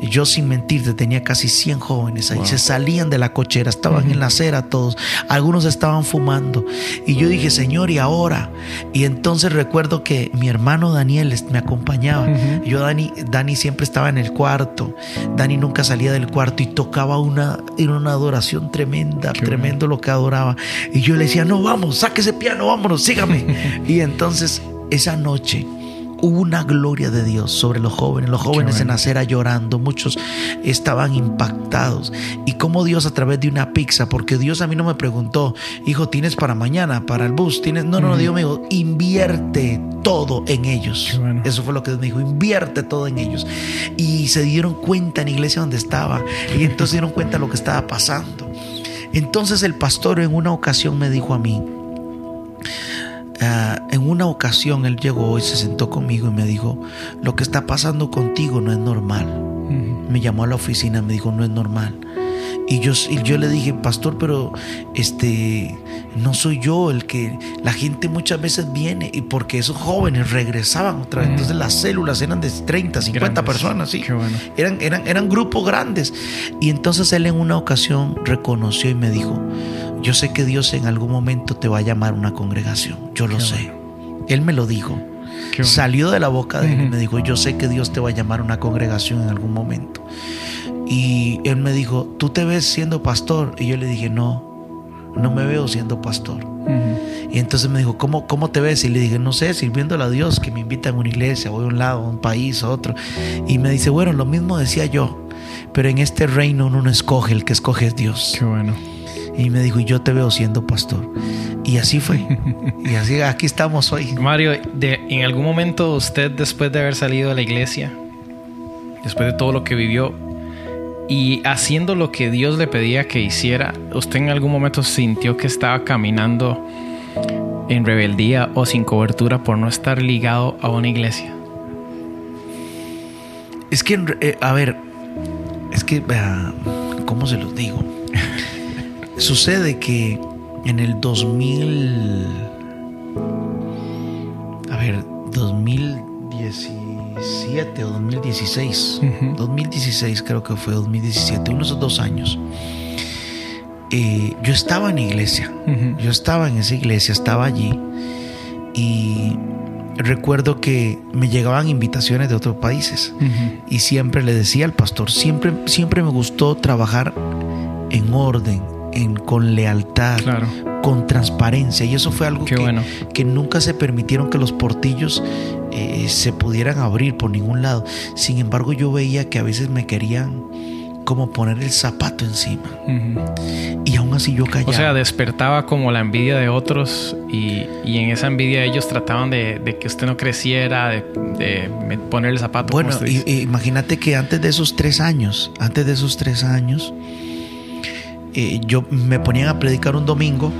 yo sin mentirte, tenía casi 100 jóvenes ahí. Se salían de la cochera, estaban en la acera todos. Algunos estaban fumando. Y yo dije, Señor, ¿y ahora? Y entonces recuerdo que mi hermano Daniel me acompañaba. Yo, Dani, Dani siempre estaba en el cuarto. Dani nunca salía del cuarto y tocaba una, en una adoración tremenda, tremendo lo que adoraba. Y yo le decía, no, vamos, saque ese piano, vámonos, sígame. y entonces esa noche hubo una gloria de Dios sobre los jóvenes. Los jóvenes en acera llorando, muchos estaban impactados. Y como Dios a través de una pizza, porque Dios a mí no me preguntó, hijo, ¿tienes para mañana, para el bus? ¿Tienes? No, no, no, Dios me dijo, invierte todo en ellos. Eso fue lo que Dios me dijo, invierte todo en ellos. Y se dieron cuenta en la iglesia donde estaba. Y entonces dieron cuenta de lo que estaba pasando. Entonces el pastor en una ocasión me dijo a mí, Ah, en una ocasión él llegó y se sentó conmigo y me dijo, lo que está pasando contigo no es normal. Me llamó a la oficina, me dijo, no es normal. Y yo, yo le dije, pastor, pero este, no soy yo el que la gente muchas veces viene y porque esos jóvenes regresaban otra vez. Entonces las células eran de 30, 50 personas, sí. eran, eran, eran grupos grandes. Y entonces él en una ocasión reconoció y me dijo, yo sé que Dios en algún momento te va a llamar a una congregación, yo lo sé. Él me lo dijo. Salió de la boca de él y me dijo, yo sé que Dios te va a llamar a una congregación en algún momento. Y él me dijo, ¿tú te ves siendo pastor? Y yo le dije, no, no me veo siendo pastor. Y entonces me dijo, ¿cómo, ¿cómo te ves? Y le dije, no sé, sirviéndole a Dios, que me invita a una iglesia, voy a un lado, a un país, a otro. Y me dice, bueno, lo mismo decía yo, pero en este reino uno no escoge, el que escoge es Dios. Qué bueno. Y me dijo, yo te veo siendo pastor. Y así fue. y así aquí estamos hoy. Mario, de, ¿en algún momento usted, después de haber salido de la iglesia, después de todo lo que vivió, y haciendo lo que Dios le pedía que hiciera, ¿usted en algún momento sintió que estaba caminando en rebeldía o sin cobertura por no estar ligado a una iglesia? Es que, eh, a ver, es que, ¿cómo se los digo? Sucede que en el 2000, a ver, 2017 o 2016, 2016 creo que fue 2017, unos dos años. Eh, yo estaba en iglesia, yo estaba en esa iglesia, estaba allí. Y recuerdo que me llegaban invitaciones de otros países. Y siempre le decía al pastor, siempre, siempre me gustó trabajar en orden, con lealtad, con transparencia. Y eso fue algo que, que, nunca se permitieron que los portillos eh, se pudieran abrir por ningún lado. Sin embargo, yo veía que a veces me querían como poner el zapato encima. Y aún así yo callaba. O sea, despertaba como la envidia de otros y, en esa envidia ellos trataban de, que usted no creciera, de, poner el zapato. Bueno, imagínate que antes de esos tres años, antes de esos tres años, eh, yo me ponían a predicar un domingo.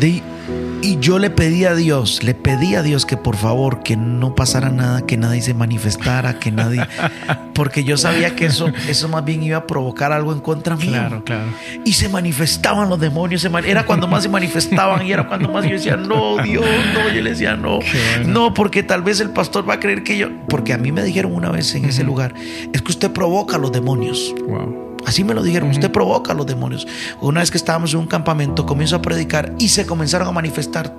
De, y yo le pedí a Dios, le pedí a Dios que por favor, que no pasara nada, que nadie se manifestara, que nadie. Porque yo sabía que eso, eso más bien iba a provocar algo en contra mío. Claro, claro. Y se manifestaban los demonios. era cuando más se manifestaban y era cuando más yo decía, no, Dios, no. Yo le decía, no. No, porque tal vez el pastor va a creer que yo. Porque a mí me dijeron una vez en ese lugar, es que usted provoca a los demonios. Wow. Así me lo dijeron, usted provoca a los demonios. Una vez que estábamos en un campamento, comienzo a predicar y se comenzaron a manifestar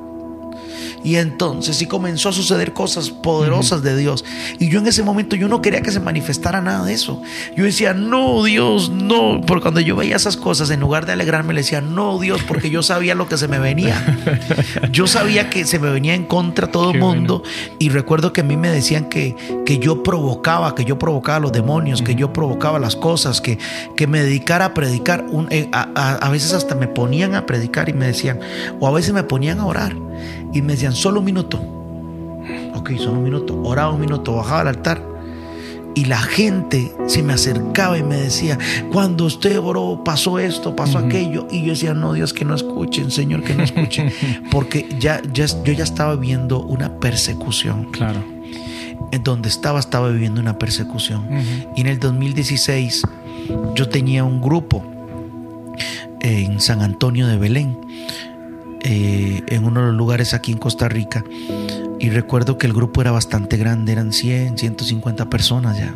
y entonces sí comenzó a suceder cosas poderosas de Dios. Y yo en ese momento yo no quería que se manifestara nada de eso. Yo decía, no, Dios, no. Porque cuando yo veía esas cosas, en lugar de alegrarme, le decía, no, Dios, porque yo sabía lo que se me venía. Yo sabía que se me venía en contra todo el mundo. Y recuerdo que a mí me decían que, que yo provocaba, que yo provocaba a los demonios, que yo provocaba las cosas, que, que me dedicara a predicar. Eh, a, a veces hasta me ponían a predicar y me decían, o a veces me ponían a orar y me decían, solo un minuto. Ok, solo un minuto. Oraba un minuto, bajaba al altar. Y la gente se me acercaba y me decía, cuando usted oró, pasó esto, pasó aquello. Y yo decía, no, Dios, que no escuchen, Señor, que no escuchen. Porque ya, ya, yo ya estaba viviendo una persecución. Claro. En donde estaba, estaba viviendo una persecución. Y en el 2016 yo tenía un grupo en San Antonio de Belén eh, en uno de los lugares aquí en Costa Rica. Y recuerdo que el grupo era bastante grande, eran 100, 150 personas ya.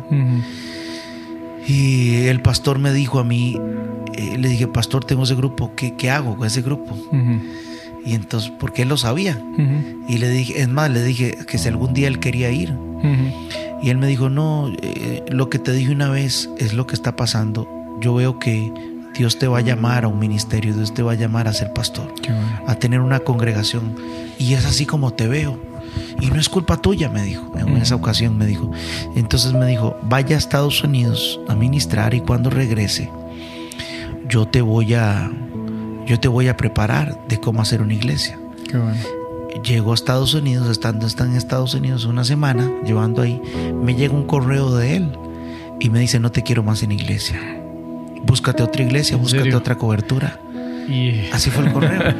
Y el pastor me dijo a mí, eh, le dije, pastor, tengo ese grupo, ¿qué, qué hago con ese grupo? Y entonces, porque él lo sabía. Y le dije, es más, le dije que si algún día él quería ir. Y él me dijo, no, eh, lo que te dije una vez es lo que está pasando. Yo veo que Dios te va a llamar a un ministerio, Dios te va a llamar a ser pastor, a tener una congregación. Y es así como te veo. Y no es culpa tuya, me dijo. En esa ocasión me dijo. Entonces me dijo, vaya a Estados Unidos a ministrar y cuando regrese, yo te voy a, yo te voy a preparar de cómo hacer una iglesia. Llegó a Estados Unidos, estando en Estados Unidos una semana, llevando ahí, me llega un correo de él y me dice, no te quiero más en iglesia búscate otra iglesia, búscate otra cobertura. Y... Así fue el correo.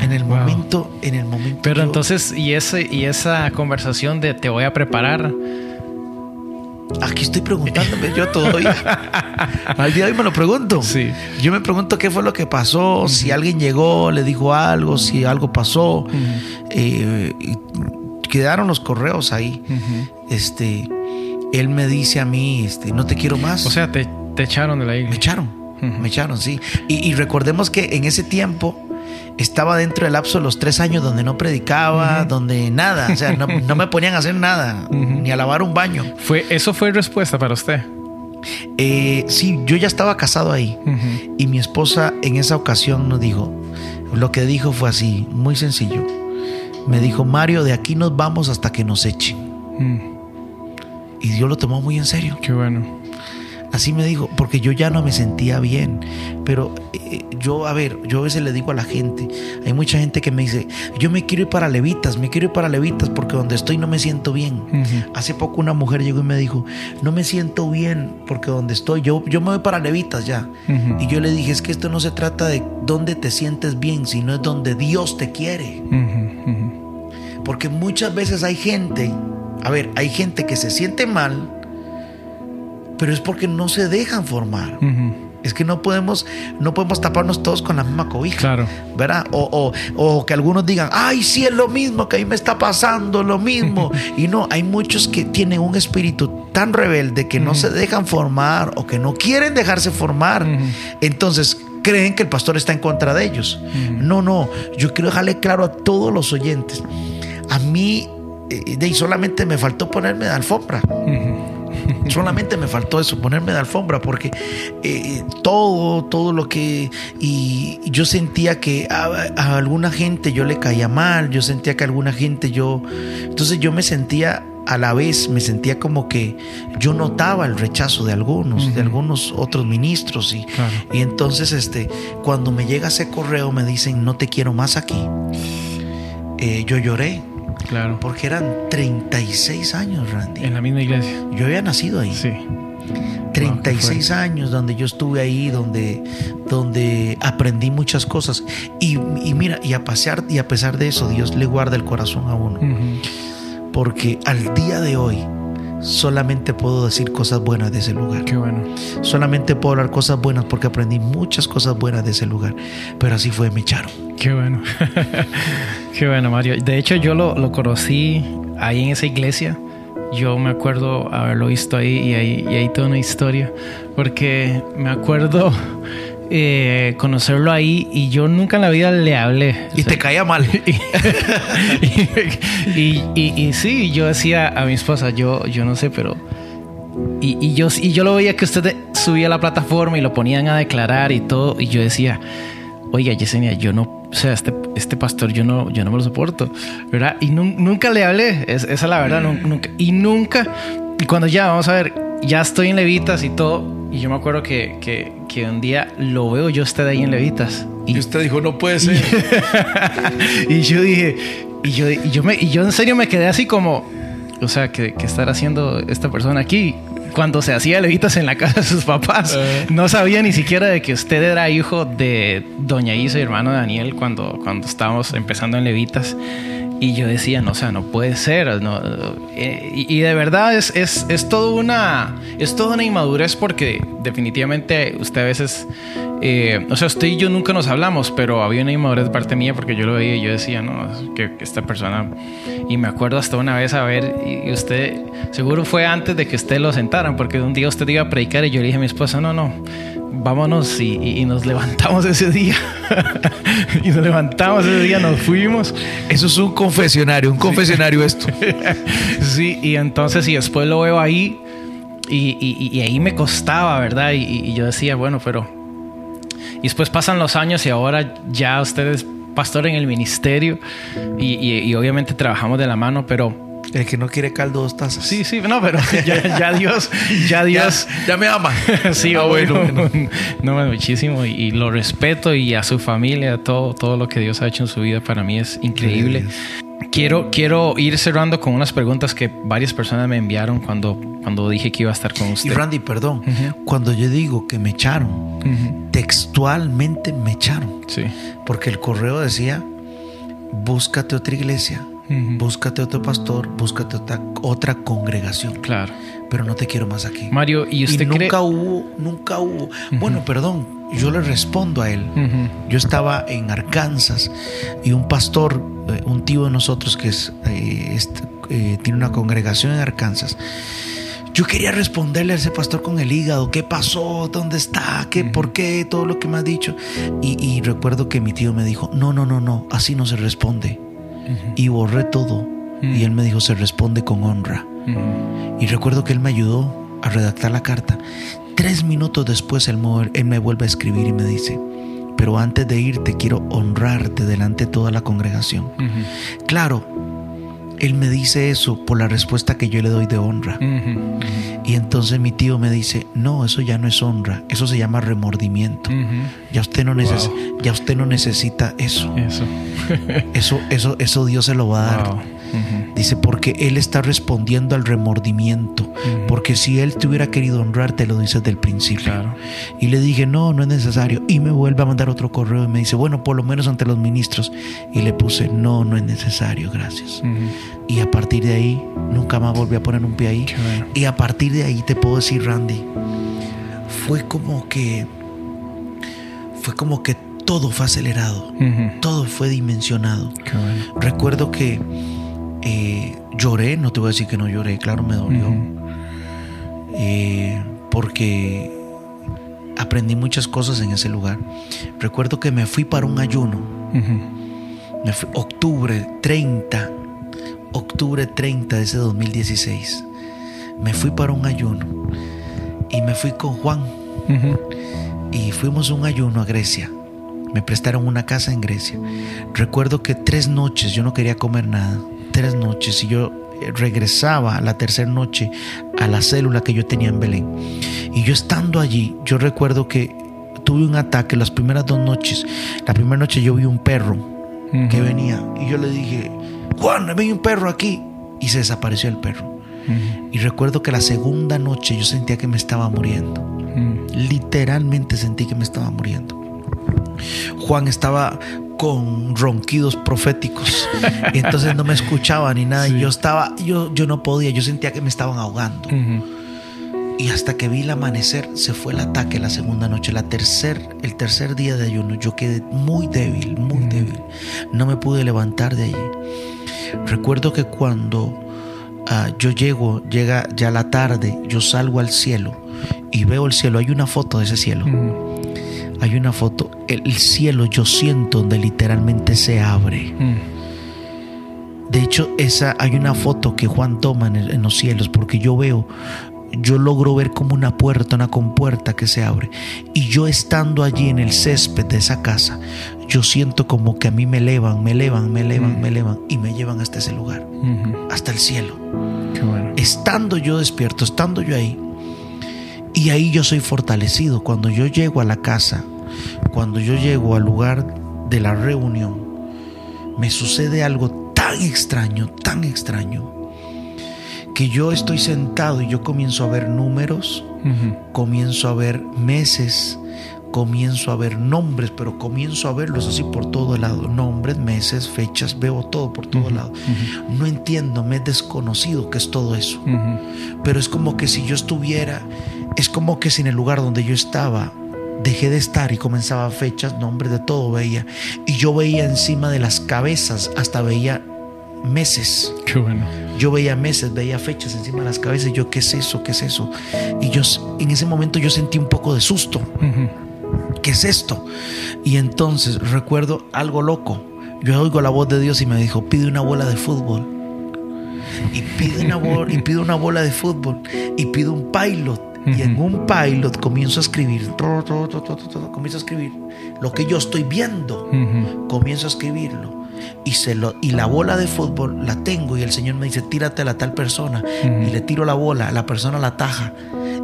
En el momento, en el momento. Pero entonces, ¿y, ese, y esa conversación de te voy a preparar. Aquí estoy preguntándome yo todavía. Al día de hoy me lo pregunto. Sí. Yo me pregunto qué fue lo que pasó, si alguien llegó, le dijo algo, si algo pasó. Eh, quedaron los correos ahí. Este, él me dice a mí, este, no te quiero más. O sea, te, te echaron de la iglesia. Me echaron, me echaron, sí. Y, recordemos que en ese tiempo estaba dentro del lapso de los tres años donde no predicaba, donde nada, o sea, no, me ponían a hacer nada, ni a lavar un baño. Fue, ¿Eso fue respuesta para usted? Eh, sí, yo ya estaba casado ahí y mi esposa en esa ocasión nos dijo, lo que dijo fue así, muy sencillo. Me dijo, Mario, de aquí nos vamos hasta que nos echen. Mm. Y Dios lo tomó muy en serio. Qué bueno. Así me dijo, porque yo ya no me sentía bien. Pero eh, yo, a ver, yo a veces le digo a la gente, hay mucha gente que me dice, yo me quiero ir para levitas, me quiero ir para levitas porque donde estoy no me siento bien. Hace poco una mujer llegó y me dijo, no me siento bien porque donde estoy, yo, yo me voy para levitas ya. Y yo le dije, es que esto no se trata de dónde te sientes bien, sino es donde Dios te quiere. Porque muchas veces hay gente, a ver, hay gente que se siente mal pero es porque no se dejan formar. Es que no podemos, no podemos taparnos todos con la misma cobija. Claro. ¿Verdad? O, o, que algunos digan, ay, sí es lo mismo, que a mí me está pasando lo mismo. y no, hay muchos que tienen un espíritu tan rebelde que no se dejan formar o que no quieren dejarse formar. Entonces, creen que el pastor está en contra de ellos. No, no, yo quiero dejarle claro a todos los oyentes. A mí, eh, solamente me faltó ponerme de alfombra. Solamente me faltó eso, ponerme de alfombra, porque eh, todo, todo lo que... Y yo sentía que a, alguna gente yo le caía mal, yo sentía que a alguna gente yo... Entonces yo me sentía a la vez me sentía como que yo notaba el rechazo de algunos, de algunos otros ministros y, y, entonces este cuando me llega ese correo me dicen no te quiero más aquí, eh, yo lloré, Claro. Porque eran 36 años, Randy. En la misma iglesia. Yo había nacido ahí. Sí. 36 años donde yo estuve ahí, donde, donde aprendí muchas cosas. Y, mira, y a, pasar, y a pesar de eso, Dios le guarda el corazón a uno. Porque al día de hoy, solamente puedo decir cosas buenas de ese lugar. Qué bueno. Solamente puedo hablar cosas buenas porque aprendí muchas cosas buenas de ese lugar. Pero así fue mi charo. Qué bueno. Qué bueno, Mario. De hecho, yo lo, lo, conocí ahí en esa iglesia. Yo me acuerdo haberlo visto ahí y ahí, y ahí toda una historia. Porque me acuerdo eh, conocerlo ahí y yo nunca en la vida le hablé. Y te caía mal. y, y, sí, yo decía a mi esposa, yo, yo no sé, pero... Y, yo, y yo lo veía que usted subía a la plataforma y lo ponían a declarar y todo, y yo decía, oiga, Yesenia, yo no, o sea, este, este pastor yo no, yo no me lo soporto, ¿verdad? Y nunca le hablé, esa es la verdad, nunca, y nunca, y cuando ya, vamos a ver, ya estoy en Levitas y todo, y yo me acuerdo que, que, que un día lo veo yo usted ahí en Levitas. Y, usted dijo, no puede ser. y yo dije, y yo, y yo, me, y yo en serio me quedé así como, o sea, ¿qué, qué estará haciendo esta persona aquí? Cuando se hacía Levitas en la casa de sus papás, eh. no sabía ni siquiera de que usted era hijo de Doña Isa y hermano Daniel cuando, cuando estábamos empezando en Levitas. Y yo decía, no, o sea, no puede ser. No, eh, y, de verdad es, es, es, todo una, es toda una inmadurez porque definitivamente usted a veces, eh, o sea, usted y yo nunca nos hablamos, pero había una inmadurez parte mía porque yo lo veía y yo decía, no, que, esta persona, y me acuerdo hasta una vez a ver, y usted, seguro fue antes de que usted lo sentaran, porque un día usted iba a predicar y yo le dije a mi esposa, no, no, vámonos y, nos levantamos ese día. y nos levantamos ese día, nos fuimos. Eso es un confesionario, un confesionario esto. sí, y entonces y después lo veo ahí y, ahí me costaba, ¿verdad? Y, yo decía, bueno, pero... Y después pasan los años y ahora ya usted es pastor en el ministerio y obviamente trabajamos de la mano, pero el que no quiere caldo, dos tazas. Sí, sí, no, pero ya, Dios, ya Dios. Ya, me ama. sí, ah, bueno. no, muchísimo. Y, lo respeto y a su familia, todo, todo lo que Dios ha hecho en su vida para mí es increíble. Quiero, quiero ir cerrando con unas preguntas que varias personas me enviaron cuando, cuando dije que iba a estar con usted. Y Randy, perdón, cuando yo digo que me echaron, textualmente me echaron. Sí. Porque el correo decía, búscate otra iglesia Búscate otro pastor, búscate otra, otra, congregación. Claro. Pero no te quiero más aquí. Mario, ¿y usted nunca hubo, nunca hubo. Bueno, perdón, yo le respondo a él. Yo estaba en Arkansas y un pastor, eh, un tío de nosotros que es, eh, eh, tiene una congregación en Arkansas. Yo quería responderle a ese pastor con el hígado, ¿qué pasó? ¿Dónde está? ¿Qué? ¿Por qué? Todo lo que me ha dicho. Y, y recuerdo que mi tío me dijo, no, no, no, no, así no se responde y borré todo. Y él me dijo, se responde con honra. Y recuerdo que él me ayudó a redactar la carta. Tres minutos después él, él me vuelve a escribir y me dice, pero antes de irte quiero honrarte delante de toda la congregación. Claro, él me dice eso por la respuesta que yo le doy de honra. Y entonces mi tío me dice, no, eso ya no es honra, eso se llama remordimiento. ya, usted no ya usted no necesita eso. Eso. eso, eso, eso Dios se lo va a dar. Dice, porque Él está respondiendo al remordimiento. Porque si Él te hubiera querido honrar, te lo dice desde el principio. Y le dije, no, no es necesario. Y me vuelve a mandar otro correo y me dice, bueno, por lo menos ante los ministros. Y le puse, no, no es necesario, gracias. Y a partir de ahí, nunca más volví a poner un pie ahí. Y a partir de ahí te puedo decir, Randy, fue como que, fue como que todo fue acelerado, todo fue dimensionado. Recuerdo que eh, lloré, no te voy a decir que no lloré, claro me dolió, eh, porque aprendí muchas cosas en ese lugar. Recuerdo que me fui para un ayuno, octubre 30, octubre 30 de ese 2016, me fui para un ayuno y me fui con Juan. Y fuimos un ayuno a Grecia. Me prestaron una casa en Grecia. Recuerdo que tres noches yo no quería comer nada tres noches y yo eh, regresaba la tercera noche a la célula que yo tenía en Belén. Y yo estando allí, yo recuerdo que tuve un ataque las primeras dos noches. La primera noche yo vi un perro que venía y yo le dije, Juan, ve un perro aquí. Y se desapareció el perro. Y recuerdo que la segunda noche yo sentía que me estaba muriendo. Literalmente sentí que me estaba muriendo. Juan estaba con ronquidos proféticos. y entonces no me escuchaba ni nada. Y yo estaba, yo, yo no podía, yo sentía que me estaban ahogando. Y hasta que vi el amanecer, se fue el ataque la segunda noche. La tercer, el tercer día de ayuno, yo quedé muy débil, muy débil. No me pude levantar de allí. Recuerdo que cuando ah, yo llego, llega ya la tarde, yo salgo al cielo y veo el cielo. Hay una foto de ese cielo. Hay una foto. El, cielo yo siento donde literalmente se abre. De hecho, esa, hay una foto que Juan toma en, en, los cielos porque yo veo yo logro ver como una puerta, una compuerta que se abre. Y yo estando allí en el césped de esa casa, yo siento como que a mí me elevan, me elevan, me elevan, me elevan y me llevan hasta ese lugar, hasta el cielo. Estando yo despierto, estando yo ahí, y ahí yo soy fortalecido. Cuando yo llego a la casa, cuando yo llego al lugar de la reunión, me sucede algo tan extraño, tan extraño que yo estoy sentado y yo comienzo a ver números, comienzo a ver meses, comienzo a ver nombres, pero comienzo a verlos así por todo lado, nombres, meses, fechas, veo todo por todo lado. No entiendo, me he desconocido qué es todo eso, pero es como que si yo estuviera, es como que si en el lugar donde yo estaba dejé de estar y comenzaba fechas, nombres de todo veía. Y yo veía encima de las cabezas, hasta veía meses. Qué bueno. Yo veía meses, veía fechas encima de las cabezas y yo, ¿qué es eso? ¿Qué es eso? Y yo en ese momento yo sentí un poco de susto. ¿Qué es esto? Y entonces recuerdo algo loco. Yo oigo la voz de Dios y me dijo, pide una bola de fútbol. Y pide una bola, y pido una bola de fútbol. Y pido un pilot. Y en un pilot comienzo a escribir. Comienzo a escribir lo que yo estoy viendo. Comienzo a escribirlo y, se lo, y la bola de fútbol la tengo y el Señor me dice, tírate a la tal persona. Y le tiro la bola, la persona la taja.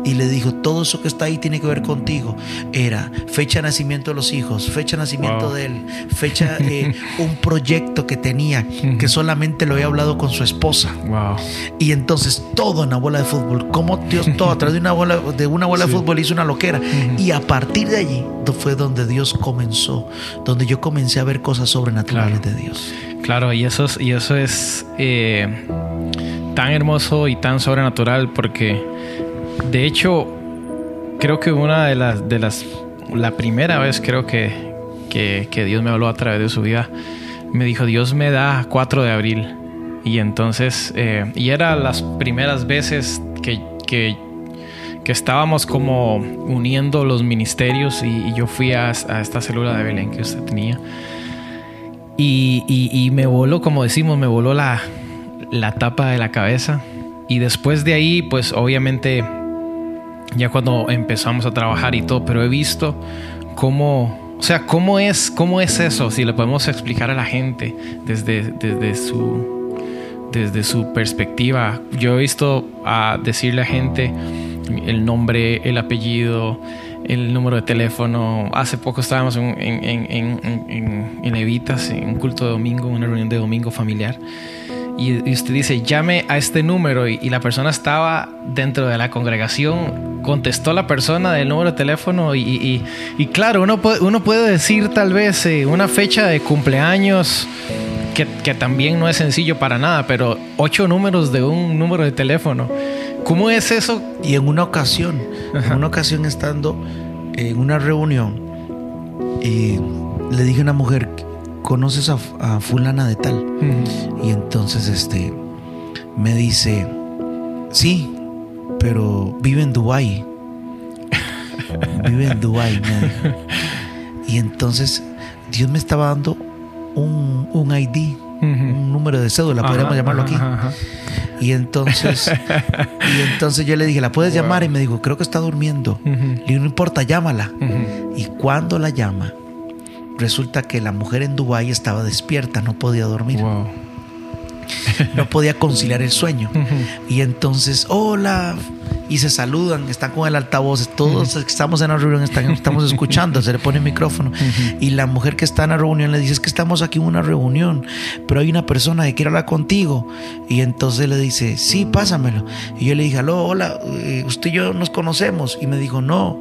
Y le dijo, todo eso que está ahí tiene que ver contigo. Era fecha de nacimiento de los hijos, fecha de nacimiento de él, fecha, eh, un proyecto que tenía, que solamente lo había hablado con su esposa. Y entonces todo en la bola de fútbol, como Dios todo a través de una bola de, una bola de fútbol hizo una loquera. Y a partir de allí fue donde Dios comenzó, donde yo comencé a ver cosas sobrenaturales de Dios. Claro, y eso es, y eso es eh, tan hermoso y tan sobrenatural porque, de hecho, creo que una de las, de las, la primera vez creo que, que, Dios me habló a través de su vida, me dijo, Dios me da 4 de abril. Y entonces, eh, y era las primeras veces que, que, que, estábamos como uniendo los ministerios y, yo fui a, a, esta célula de Belén que usted tenía. Y, me voló, como decimos, me voló la, tapa de la cabeza. Y después de ahí, pues obviamente, ya cuando empezamos a trabajar y todo, pero he visto cómo, o sea, cómo es, cómo es eso, si le podemos explicar a la gente desde, desde su desde su perspectiva. Yo he visto a decirle a gente el nombre, el apellido, el número de teléfono. Hace poco estábamos en, en, en, Evitas, en un culto de domingo, una reunión de domingo familiar. Y, usted dice, llame a este número y, la persona estaba dentro de la congregación, contestó la persona del número de teléfono y, claro, uno puede, uno puede decir tal vez eh, una fecha de cumpleaños que, que, también no es sencillo para nada, pero ocho números de un número de teléfono. ¿Cómo es eso? Y en una ocasión, en una ocasión estando en una reunión, y le dije a una mujer, ¿conoces a, fulana de tal? Y entonces este me dice, sí, pero vive en Dubai. vive en Dubai, Y entonces Dios me estaba dando un, un ID, un número de cédula, podríamos llamarlo aquí. Y entonces, y entonces yo le dije, ¿la puedes llamar? Y me dijo, creo que está durmiendo. Y no importa, llámala. Y cuando la llama, resulta que la mujer en Dubái estaba despierta, no podía dormir. no podía conciliar el sueño. Y entonces, hola. Y se saludan, están con el altavoz, todos que estamos en la reunión estamos escuchando, se le pone el micrófono y la mujer que está en la reunión le dice es que estamos aquí en una reunión, pero hay una persona que quiere hablar contigo y entonces le dice, sí, pásamelo. Y yo le dije, aló, hola, eh, usted y yo nos conocemos y me dijo, no,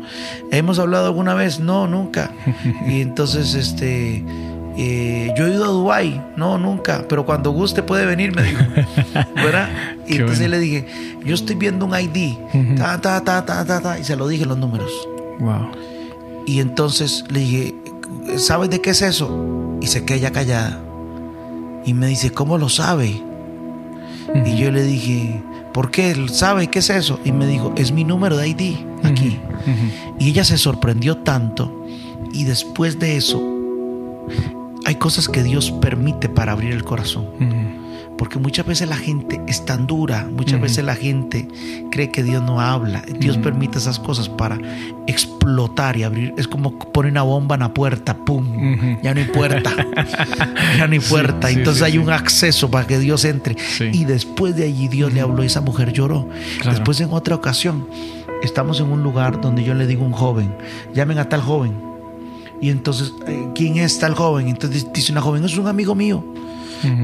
¿hemos hablado alguna vez? No, nunca. y entonces, este... Eh, yo he ido a Dubai, no, nunca, pero cuando guste puede venir, me dijo. ¿Verdad? Y entonces le dije, yo estoy viendo un ID, ta, ta, ta, ta, ta, ta, y se lo dije los números. Wow. Y entonces le dije, ¿sabes de qué es eso? Y se queda callada. Y me dice, ¿cómo lo sabe? Y yo le dije, ¿por qué? ¿Sabe qué es eso? Y me dijo, es mi número de ID aquí. Y ella se sorprendió tanto. Y después de eso, hay cosas que Dios permite para abrir el corazón. Porque muchas veces la gente es tan dura, muchas veces la gente cree que Dios no habla. Dios permite esas cosas para explotar y abrir. Es como poner una bomba en la puerta, ¡pum! Ya no hay puerta. ya no hay puerta. Entonces hay un acceso para que Dios entre. Y después de allí Dios le habló y esa mujer lloró. Después en otra ocasión, estamos en un lugar donde yo le digo a un joven, llamen a tal joven. Y entonces, eh, ¿quién es tal joven? Entonces dice una joven, es un amigo mío.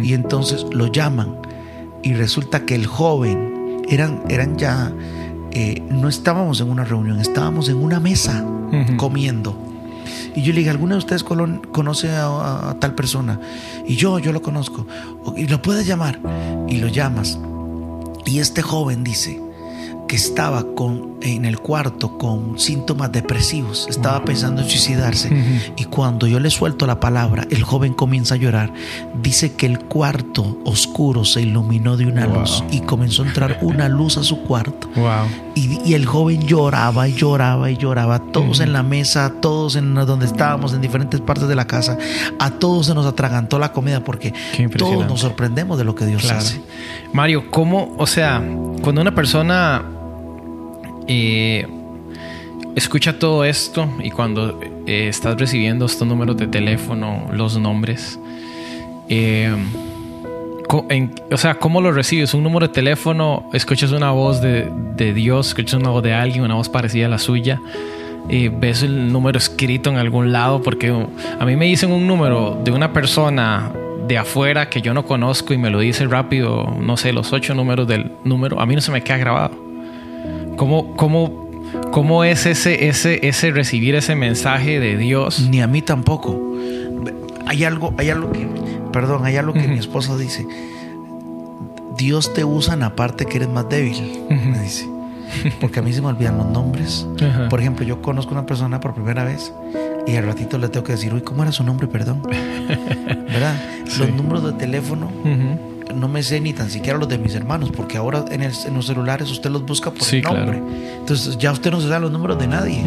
Y entonces lo llaman y resulta que el joven, eran, eran ya, eh, no estábamos en una reunión, estábamos en una mesa comiendo. Y yo le dije, ¿alguna de ustedes conoce a, tal persona? Y yo, yo lo conozco. Y lo puedes llamar. Y lo llamas. Y este joven dice, estaba con, en el cuarto con síntomas depresivos, estaba pensando en suicidarse. Y cuando yo le suelto la palabra, el joven comienza a llorar. Dice que el cuarto oscuro se iluminó de una luz y comenzó a entrar una luz a su cuarto. Y, el joven lloraba y lloraba y lloraba. Todos en la mesa, todos en donde estábamos, en diferentes partes de la casa, a todos se nos atragantó la comida porque todos nos sorprendemos de lo que Dios hace. Mario, ¿cómo, o sea, cuando una persona escucha todo esto y cuando eh, estás recibiendo estos números de teléfono, los nombres, eh, o sea, ¿cómo lo recibes? Un número de teléfono, escuchas una voz de, Dios, escuchas una voz de alguien, una voz parecida a la suya. Y ves el número escrito en algún lado, porque a mí me dicen un número de una persona de afuera que yo no conozco y me lo dice rápido, no sé, los ocho números del número, a mí no se me queda grabado. ¿Cómo, cómo, cómo es ese, ese, ese recibir ese mensaje de Dios? Ni a mí tampoco. Hay algo, hay algo que, perdón, hay algo que mi esposa dice. Dios te usa en la parte que eres más débil, me dice. Porque a mí se me olvidan los nombres. Por ejemplo, yo conozco a una persona por primera vez y al ratito le tengo que decir, uy, ¿cómo era su nombre? Perdón. ¿Verdad? Los números de teléfono no me sé ni tan siquiera los de mis hermanos, porque ahora en, los celulares usted los busca por el nombre. Entonces ya usted no se da los números de nadie.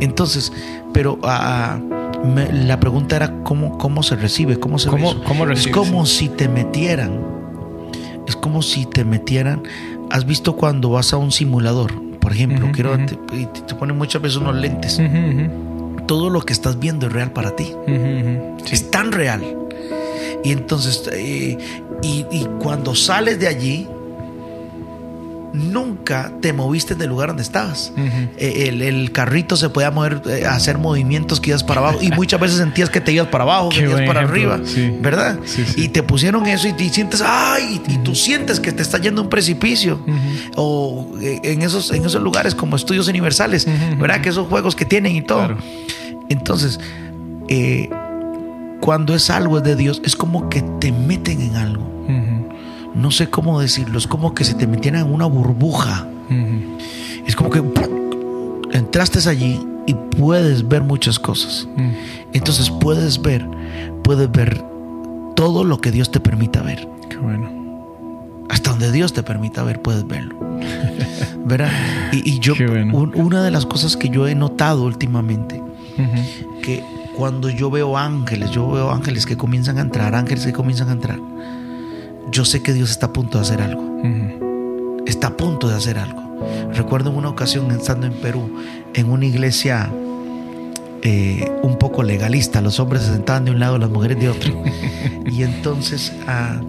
Entonces, pero ah, la pregunta era cómo, cómo se recibe, cómo se ¿Cómo, Es como si te metieran. Es como si te metieran. ¿Has visto cuando vas a un simulador? Por ejemplo, quiero te, te, ponen muchas veces unos lentes. Todo lo que estás viendo es real para ti. Es tan real y entonces, eh, y, cuando sales de allí, nunca te moviste del lugar donde estabas. Eh, el, carrito se podía mover, eh, hacer movimientos que ibas para abajo y muchas veces sentías que te ibas para abajo, que ibas para arriba, ¿verdad? Y te pusieron eso y, te sientes, ay, y, tú sientes que te está yendo un precipicio. O en esos, en esos lugares como estudios universales, ¿verdad? Que esos juegos que tienen y todo. Entonces, eh, cuando es algo de Dios, es como que te meten en algo. No sé cómo decirlo, es como que se te metieran en una burbuja. Es como que entraste allí y puedes ver muchas cosas. Entonces puedes ver, puedes ver todo lo que Dios te permita ver. Qué bueno. Hasta donde Dios te permita ver, puedes verlo. ¿Verdad? Y, yo, una de las cosas que yo he notado últimamente, que cuando yo veo ángeles, yo veo ángeles que comienzan a entrar, ángeles que comienzan a entrar, yo sé que Dios está a punto de hacer algo. Está a punto de hacer algo. Recuerdo en una ocasión estando en Perú, en una iglesia eh, un poco legalista, los hombres se sentaban de un lado, las mujeres de otro. y entonces ah,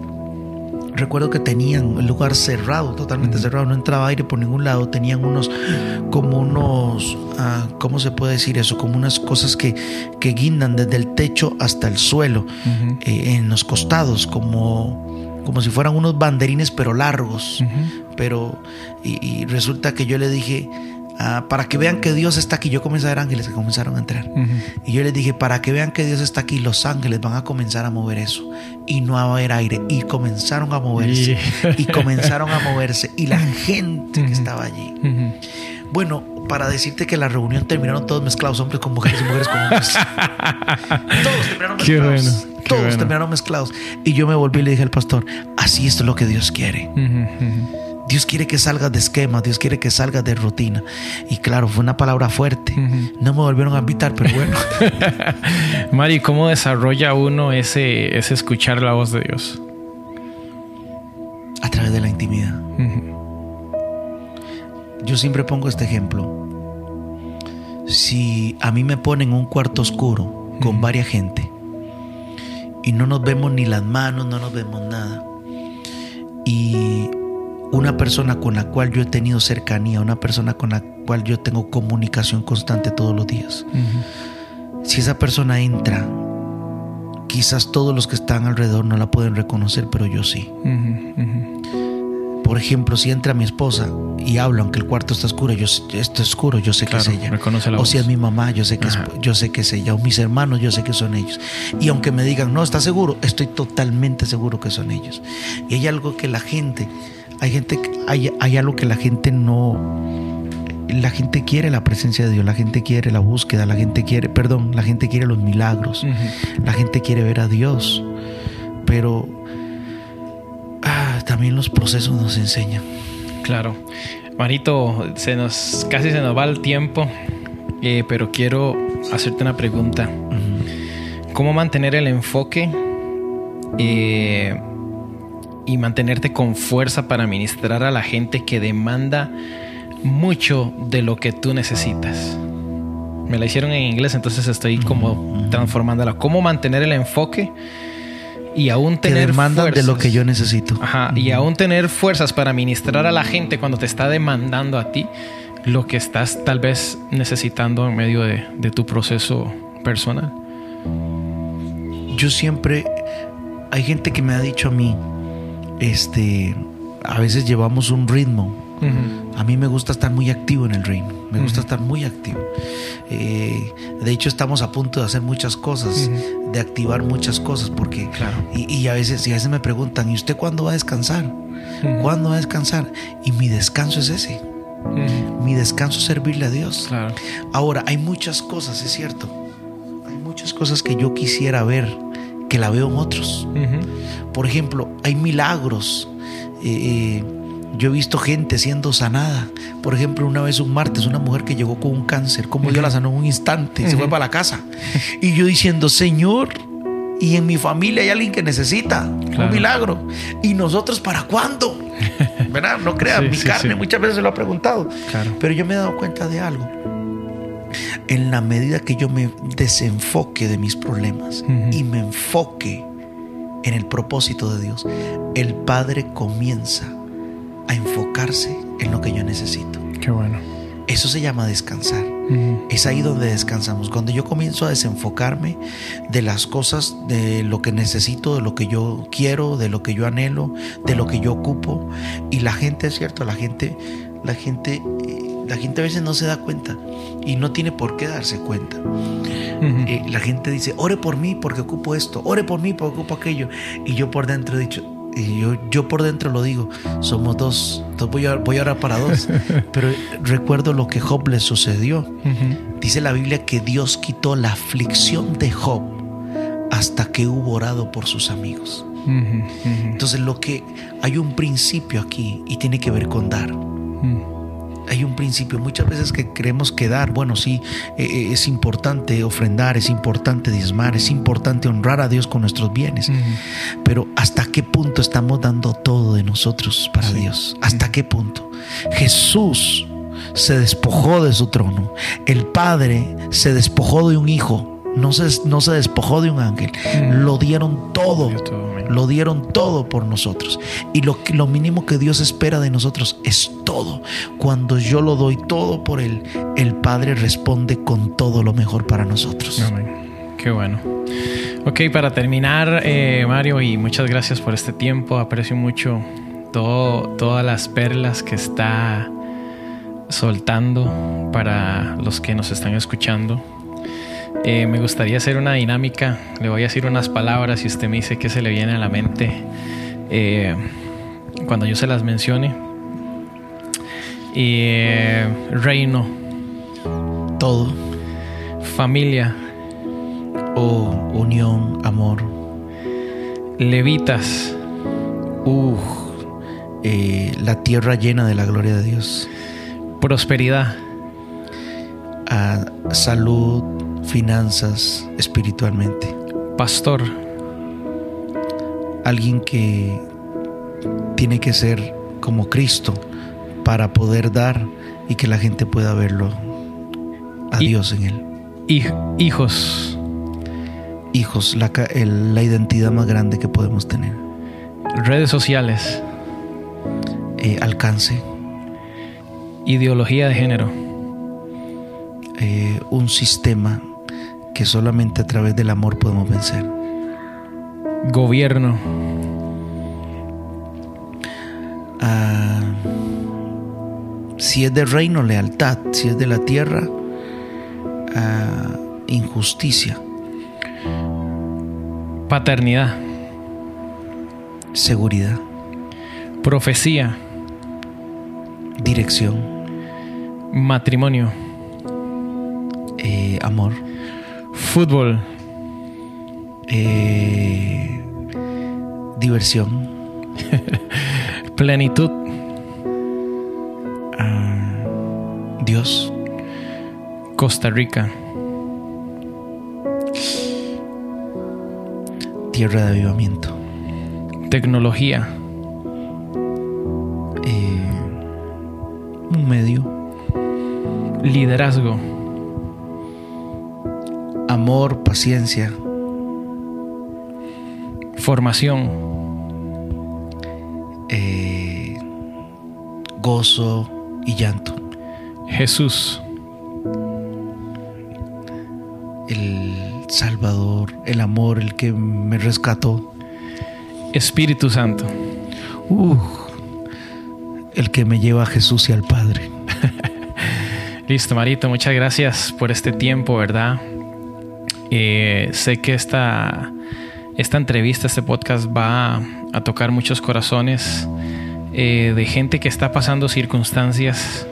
recuerdo que tenían el lugar cerrado, totalmente cerrado, no entraba aire por ningún lado, tenían unos, como unos, ah, ¿cómo se puede decir eso? Como unas cosas que, que guindan desde el techo hasta el suelo, eh, en los costados, como, como si fueran unos banderines pero largos, pero, y resulta que yo le dije, Ah, para que vean que Dios está aquí. Yo comencé a ver ángeles que comenzaron a entrar. Y yo les dije, para que vean que Dios está aquí, los ángeles van a comenzar a mover eso. Y no va a haber aire. Y comenzaron a moverse. Y, comenzaron a moverse. Y la gente que estaba allí. Bueno, para decirte que la reunión terminaron todos mezclados, hombres con mujeres y mujeres con hombres. todos terminaron mezclados. todos terminaron mezclados. Y yo me volví y le dije al pastor, así es lo que Dios quiere. Dios quiere que salgas de esquema, Dios quiere que salgas de rutina. Y claro, fue una palabra fuerte. No me volvieron a invitar, pero bueno. Mari, ¿cómo desarrolla uno ese, ese escuchar la voz de Dios? A través de la intimidad. Yo siempre pongo este ejemplo. Si a mí me ponen un cuarto oscuro con varias gente y no nos vemos ni las manos, no nos vemos nada. Y una persona con la cual yo he tenido cercanía, una persona con la cual yo tengo comunicación constante todos los días. Si esa persona entra, quizás todos los que están alrededor no la pueden reconocer, pero yo sí. Por ejemplo, si entra mi esposa y habla, aunque el cuarto está oscuro, yo esto es oscuro, yo sé que es ella. o si es mi mamá, yo sé que es, yo sé que es ella. O mis hermanos, yo sé que son ellos. Y aunque me digan, no, ¿estás seguro? Estoy totalmente seguro que son ellos. Y hay algo que la gente hay gente, hay, hay algo que la gente no, la gente quiere la presencia de Dios, la gente quiere la búsqueda, la gente quiere, perdón, la gente quiere los milagros, la gente quiere ver a Dios, pero ah, también los procesos nos enseñan. Claro, Marito, se nos casi se nos va el tiempo, eh, pero quiero hacerte una pregunta. ¿Cómo mantener el enfoque? Eh, y mantenerte con fuerza para ministrar a la gente que demanda mucho de lo que tú necesitas. Me la hicieron en inglés, entonces estoy como transformándola. ¿Cómo mantener el enfoque? y aún tener demanda de lo que yo necesito. Ajá, y aún tener fuerzas para ministrar a la gente cuando te está demandando a ti lo que estás tal vez necesitando en medio de, de tu proceso personal. Yo siempre, hay gente que me ha dicho a mí, este, a veces llevamos un ritmo. A mí me gusta estar muy activo en el ritmo, me gusta estar muy activo. Eh, de hecho, estamos a punto de hacer muchas cosas, de activar muchas cosas, porque claro. y, a veces, y a veces me preguntan, ¿y usted cuándo va a descansar? ¿Cuándo va a descansar? Y mi descanso es ese. Mi descanso es servirle a Dios. Ahora, hay muchas cosas, es cierto. Hay muchas cosas que yo quisiera ver que la veo en otros. Por ejemplo, hay milagros. Eh, eh, yo he visto gente siendo sanada. Por ejemplo, una vez un martes, una mujer que llegó con un cáncer, como yo la sanó en un instante, y se fue para la casa. Y yo diciendo, Señor, y en mi familia hay alguien que necesita un milagro. ¿Y nosotros para cuándo? ¿Verdad? No crean, mi carne muchas veces se lo ha preguntado. Pero yo me he dado cuenta de algo en la medida que yo me desenfoque de mis problemas y me enfoque en el propósito de Dios, el Padre comienza a enfocarse en lo que yo necesito. Qué bueno. Eso se llama descansar. Es ahí donde descansamos. Cuando yo comienzo a desenfocarme de las cosas, de lo que necesito, de lo que yo quiero, de lo que yo anhelo, de lo que yo ocupo. Y la gente, es cierto, la gente, la gente la gente a veces no se da cuenta y no tiene por qué darse cuenta. Eh, la gente dice, ore por mí porque ocupo esto, ore por mí porque ocupo aquello. Y yo por dentro he dicho, y yo, yo por dentro lo digo, somos dos, entonces voy a, voy a orar para dos. Pero recuerdo lo que Job le sucedió. Dice la Biblia que Dios quitó la aflicción de Job hasta que hubo orado por sus amigos. Entonces lo que hay un principio aquí y tiene que ver con dar hay un principio. Muchas veces que queremos quedar, bueno, sí, eh, eh, es importante ofrendar, es importante diezmar, es importante honrar a Dios con nuestros bienes. Pero ¿hasta qué punto estamos dando todo de nosotros para Dios? ¿Hasta qué punto? Jesús se despojó de su trono. El Padre se despojó de un hijo no se, no se despojó de un ángel, Mm. lo dieron todo, Dios todo, amén. lo dieron todo por nosotros. Y lo, lo mínimo que Dios espera de nosotros es todo. Cuando yo lo doy todo por Él, el Padre responde con todo lo mejor para nosotros. Amén. Qué bueno. Ok, para terminar, eh, Mario, y muchas gracias por este tiempo. Aprecio mucho todo, todas las perlas que está soltando para los que nos están escuchando. Eh, me gustaría hacer una dinámica. Le voy a decir unas palabras y usted me dice qué se le viene a la mente eh, cuando yo se las mencione. Eh, reino, Todo, familia, oh, unión, amor, levitas, uh, la tierra llena de la gloria de Dios, prosperidad, Ah, salud, finanzas, espiritualmente. pastor, Alguien que tiene que ser como Cristo para poder dar y que la gente pueda verlo a Y- Dios en él. hij- hijos, Hijos, la, el- la identidad más grande que podemos tener. redes sociales, Eh, alcance, ideología de género, eh, un sistema que solamente a través del amor podemos vencer. gobierno, Ah, si es de reino, lealtad. Si es de la tierra, ah, injusticia, paternidad, seguridad, profecía, dirección, matrimonio, eh, amor, fútbol, eh, diversión, plenitud, ah, Dios, Costa Rica, tierra de avivamiento, tecnología, eh, un medio, liderazgo, amor, paciencia, formación, eh, gozo y llanto. Jesús, el Salvador, el amor, el que me rescató, Espíritu Santo. Uh, el que me lleva a Jesús y al Padre. Listo, Marito, muchas gracias por este tiempo, ¿verdad? Eh, sé que esta, esta entrevista, este podcast va a tocar muchos corazones eh, de gente que está pasando circunstancias.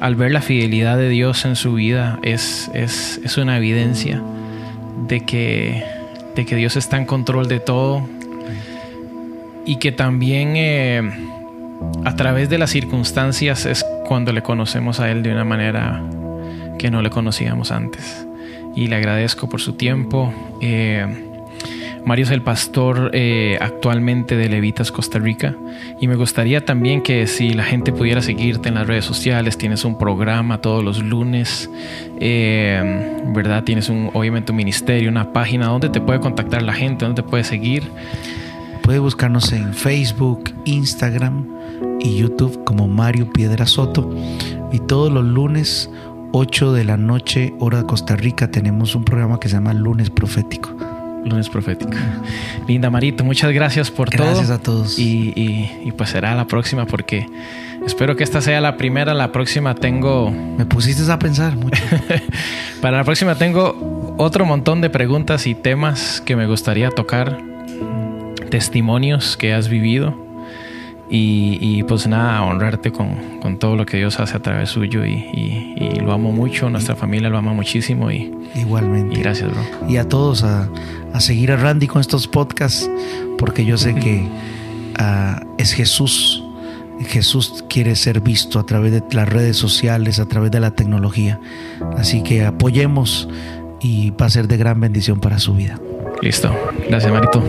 Al ver la fidelidad de Dios en su vida es, es, es una evidencia de que, de que Dios está en control de todo y que también eh, a través de las circunstancias es cuando le conocemos a Él de una manera que no le conocíamos antes. Y le agradezco por su tiempo. Eh, Mario es el pastor eh, actualmente de Levitas Costa Rica y me gustaría también que si la gente pudiera seguirte en las redes sociales, tienes un programa todos los lunes, eh, ¿verdad? Tienes un, obviamente un ministerio, una página donde te puede contactar la gente, donde te puede seguir. Puede buscarnos en Facebook, Instagram y YouTube como Mario Piedra Soto. Y todos los lunes, 8 de la noche, hora de Costa Rica, tenemos un programa que se llama Lunes Profético. Lunes Profético. Linda Marito, muchas gracias por todo. Gracias a todos. Y, y- y pues será la próxima porque espero que esta sea la primera. La próxima tengo, Me pusiste a pensar mucho. para la próxima tengo otro montón de preguntas y temas que me gustaría tocar. Testimonios que has vivido. Y, y, pues nada, honrarte con, con todo lo que Dios hace a través suyo. Y, y- y lo amo mucho, nuestra familia lo ama muchísimo. Y, Igualmente. y gracias, bro. y a todos a, a seguir a Randy con estos podcasts, porque yo sé que ah, es Jesús. Jesús quiere ser visto a través de las redes sociales, a través de la tecnología. Así que apoyemos y va a ser de gran bendición para su vida. Listo. Gracias, Marito.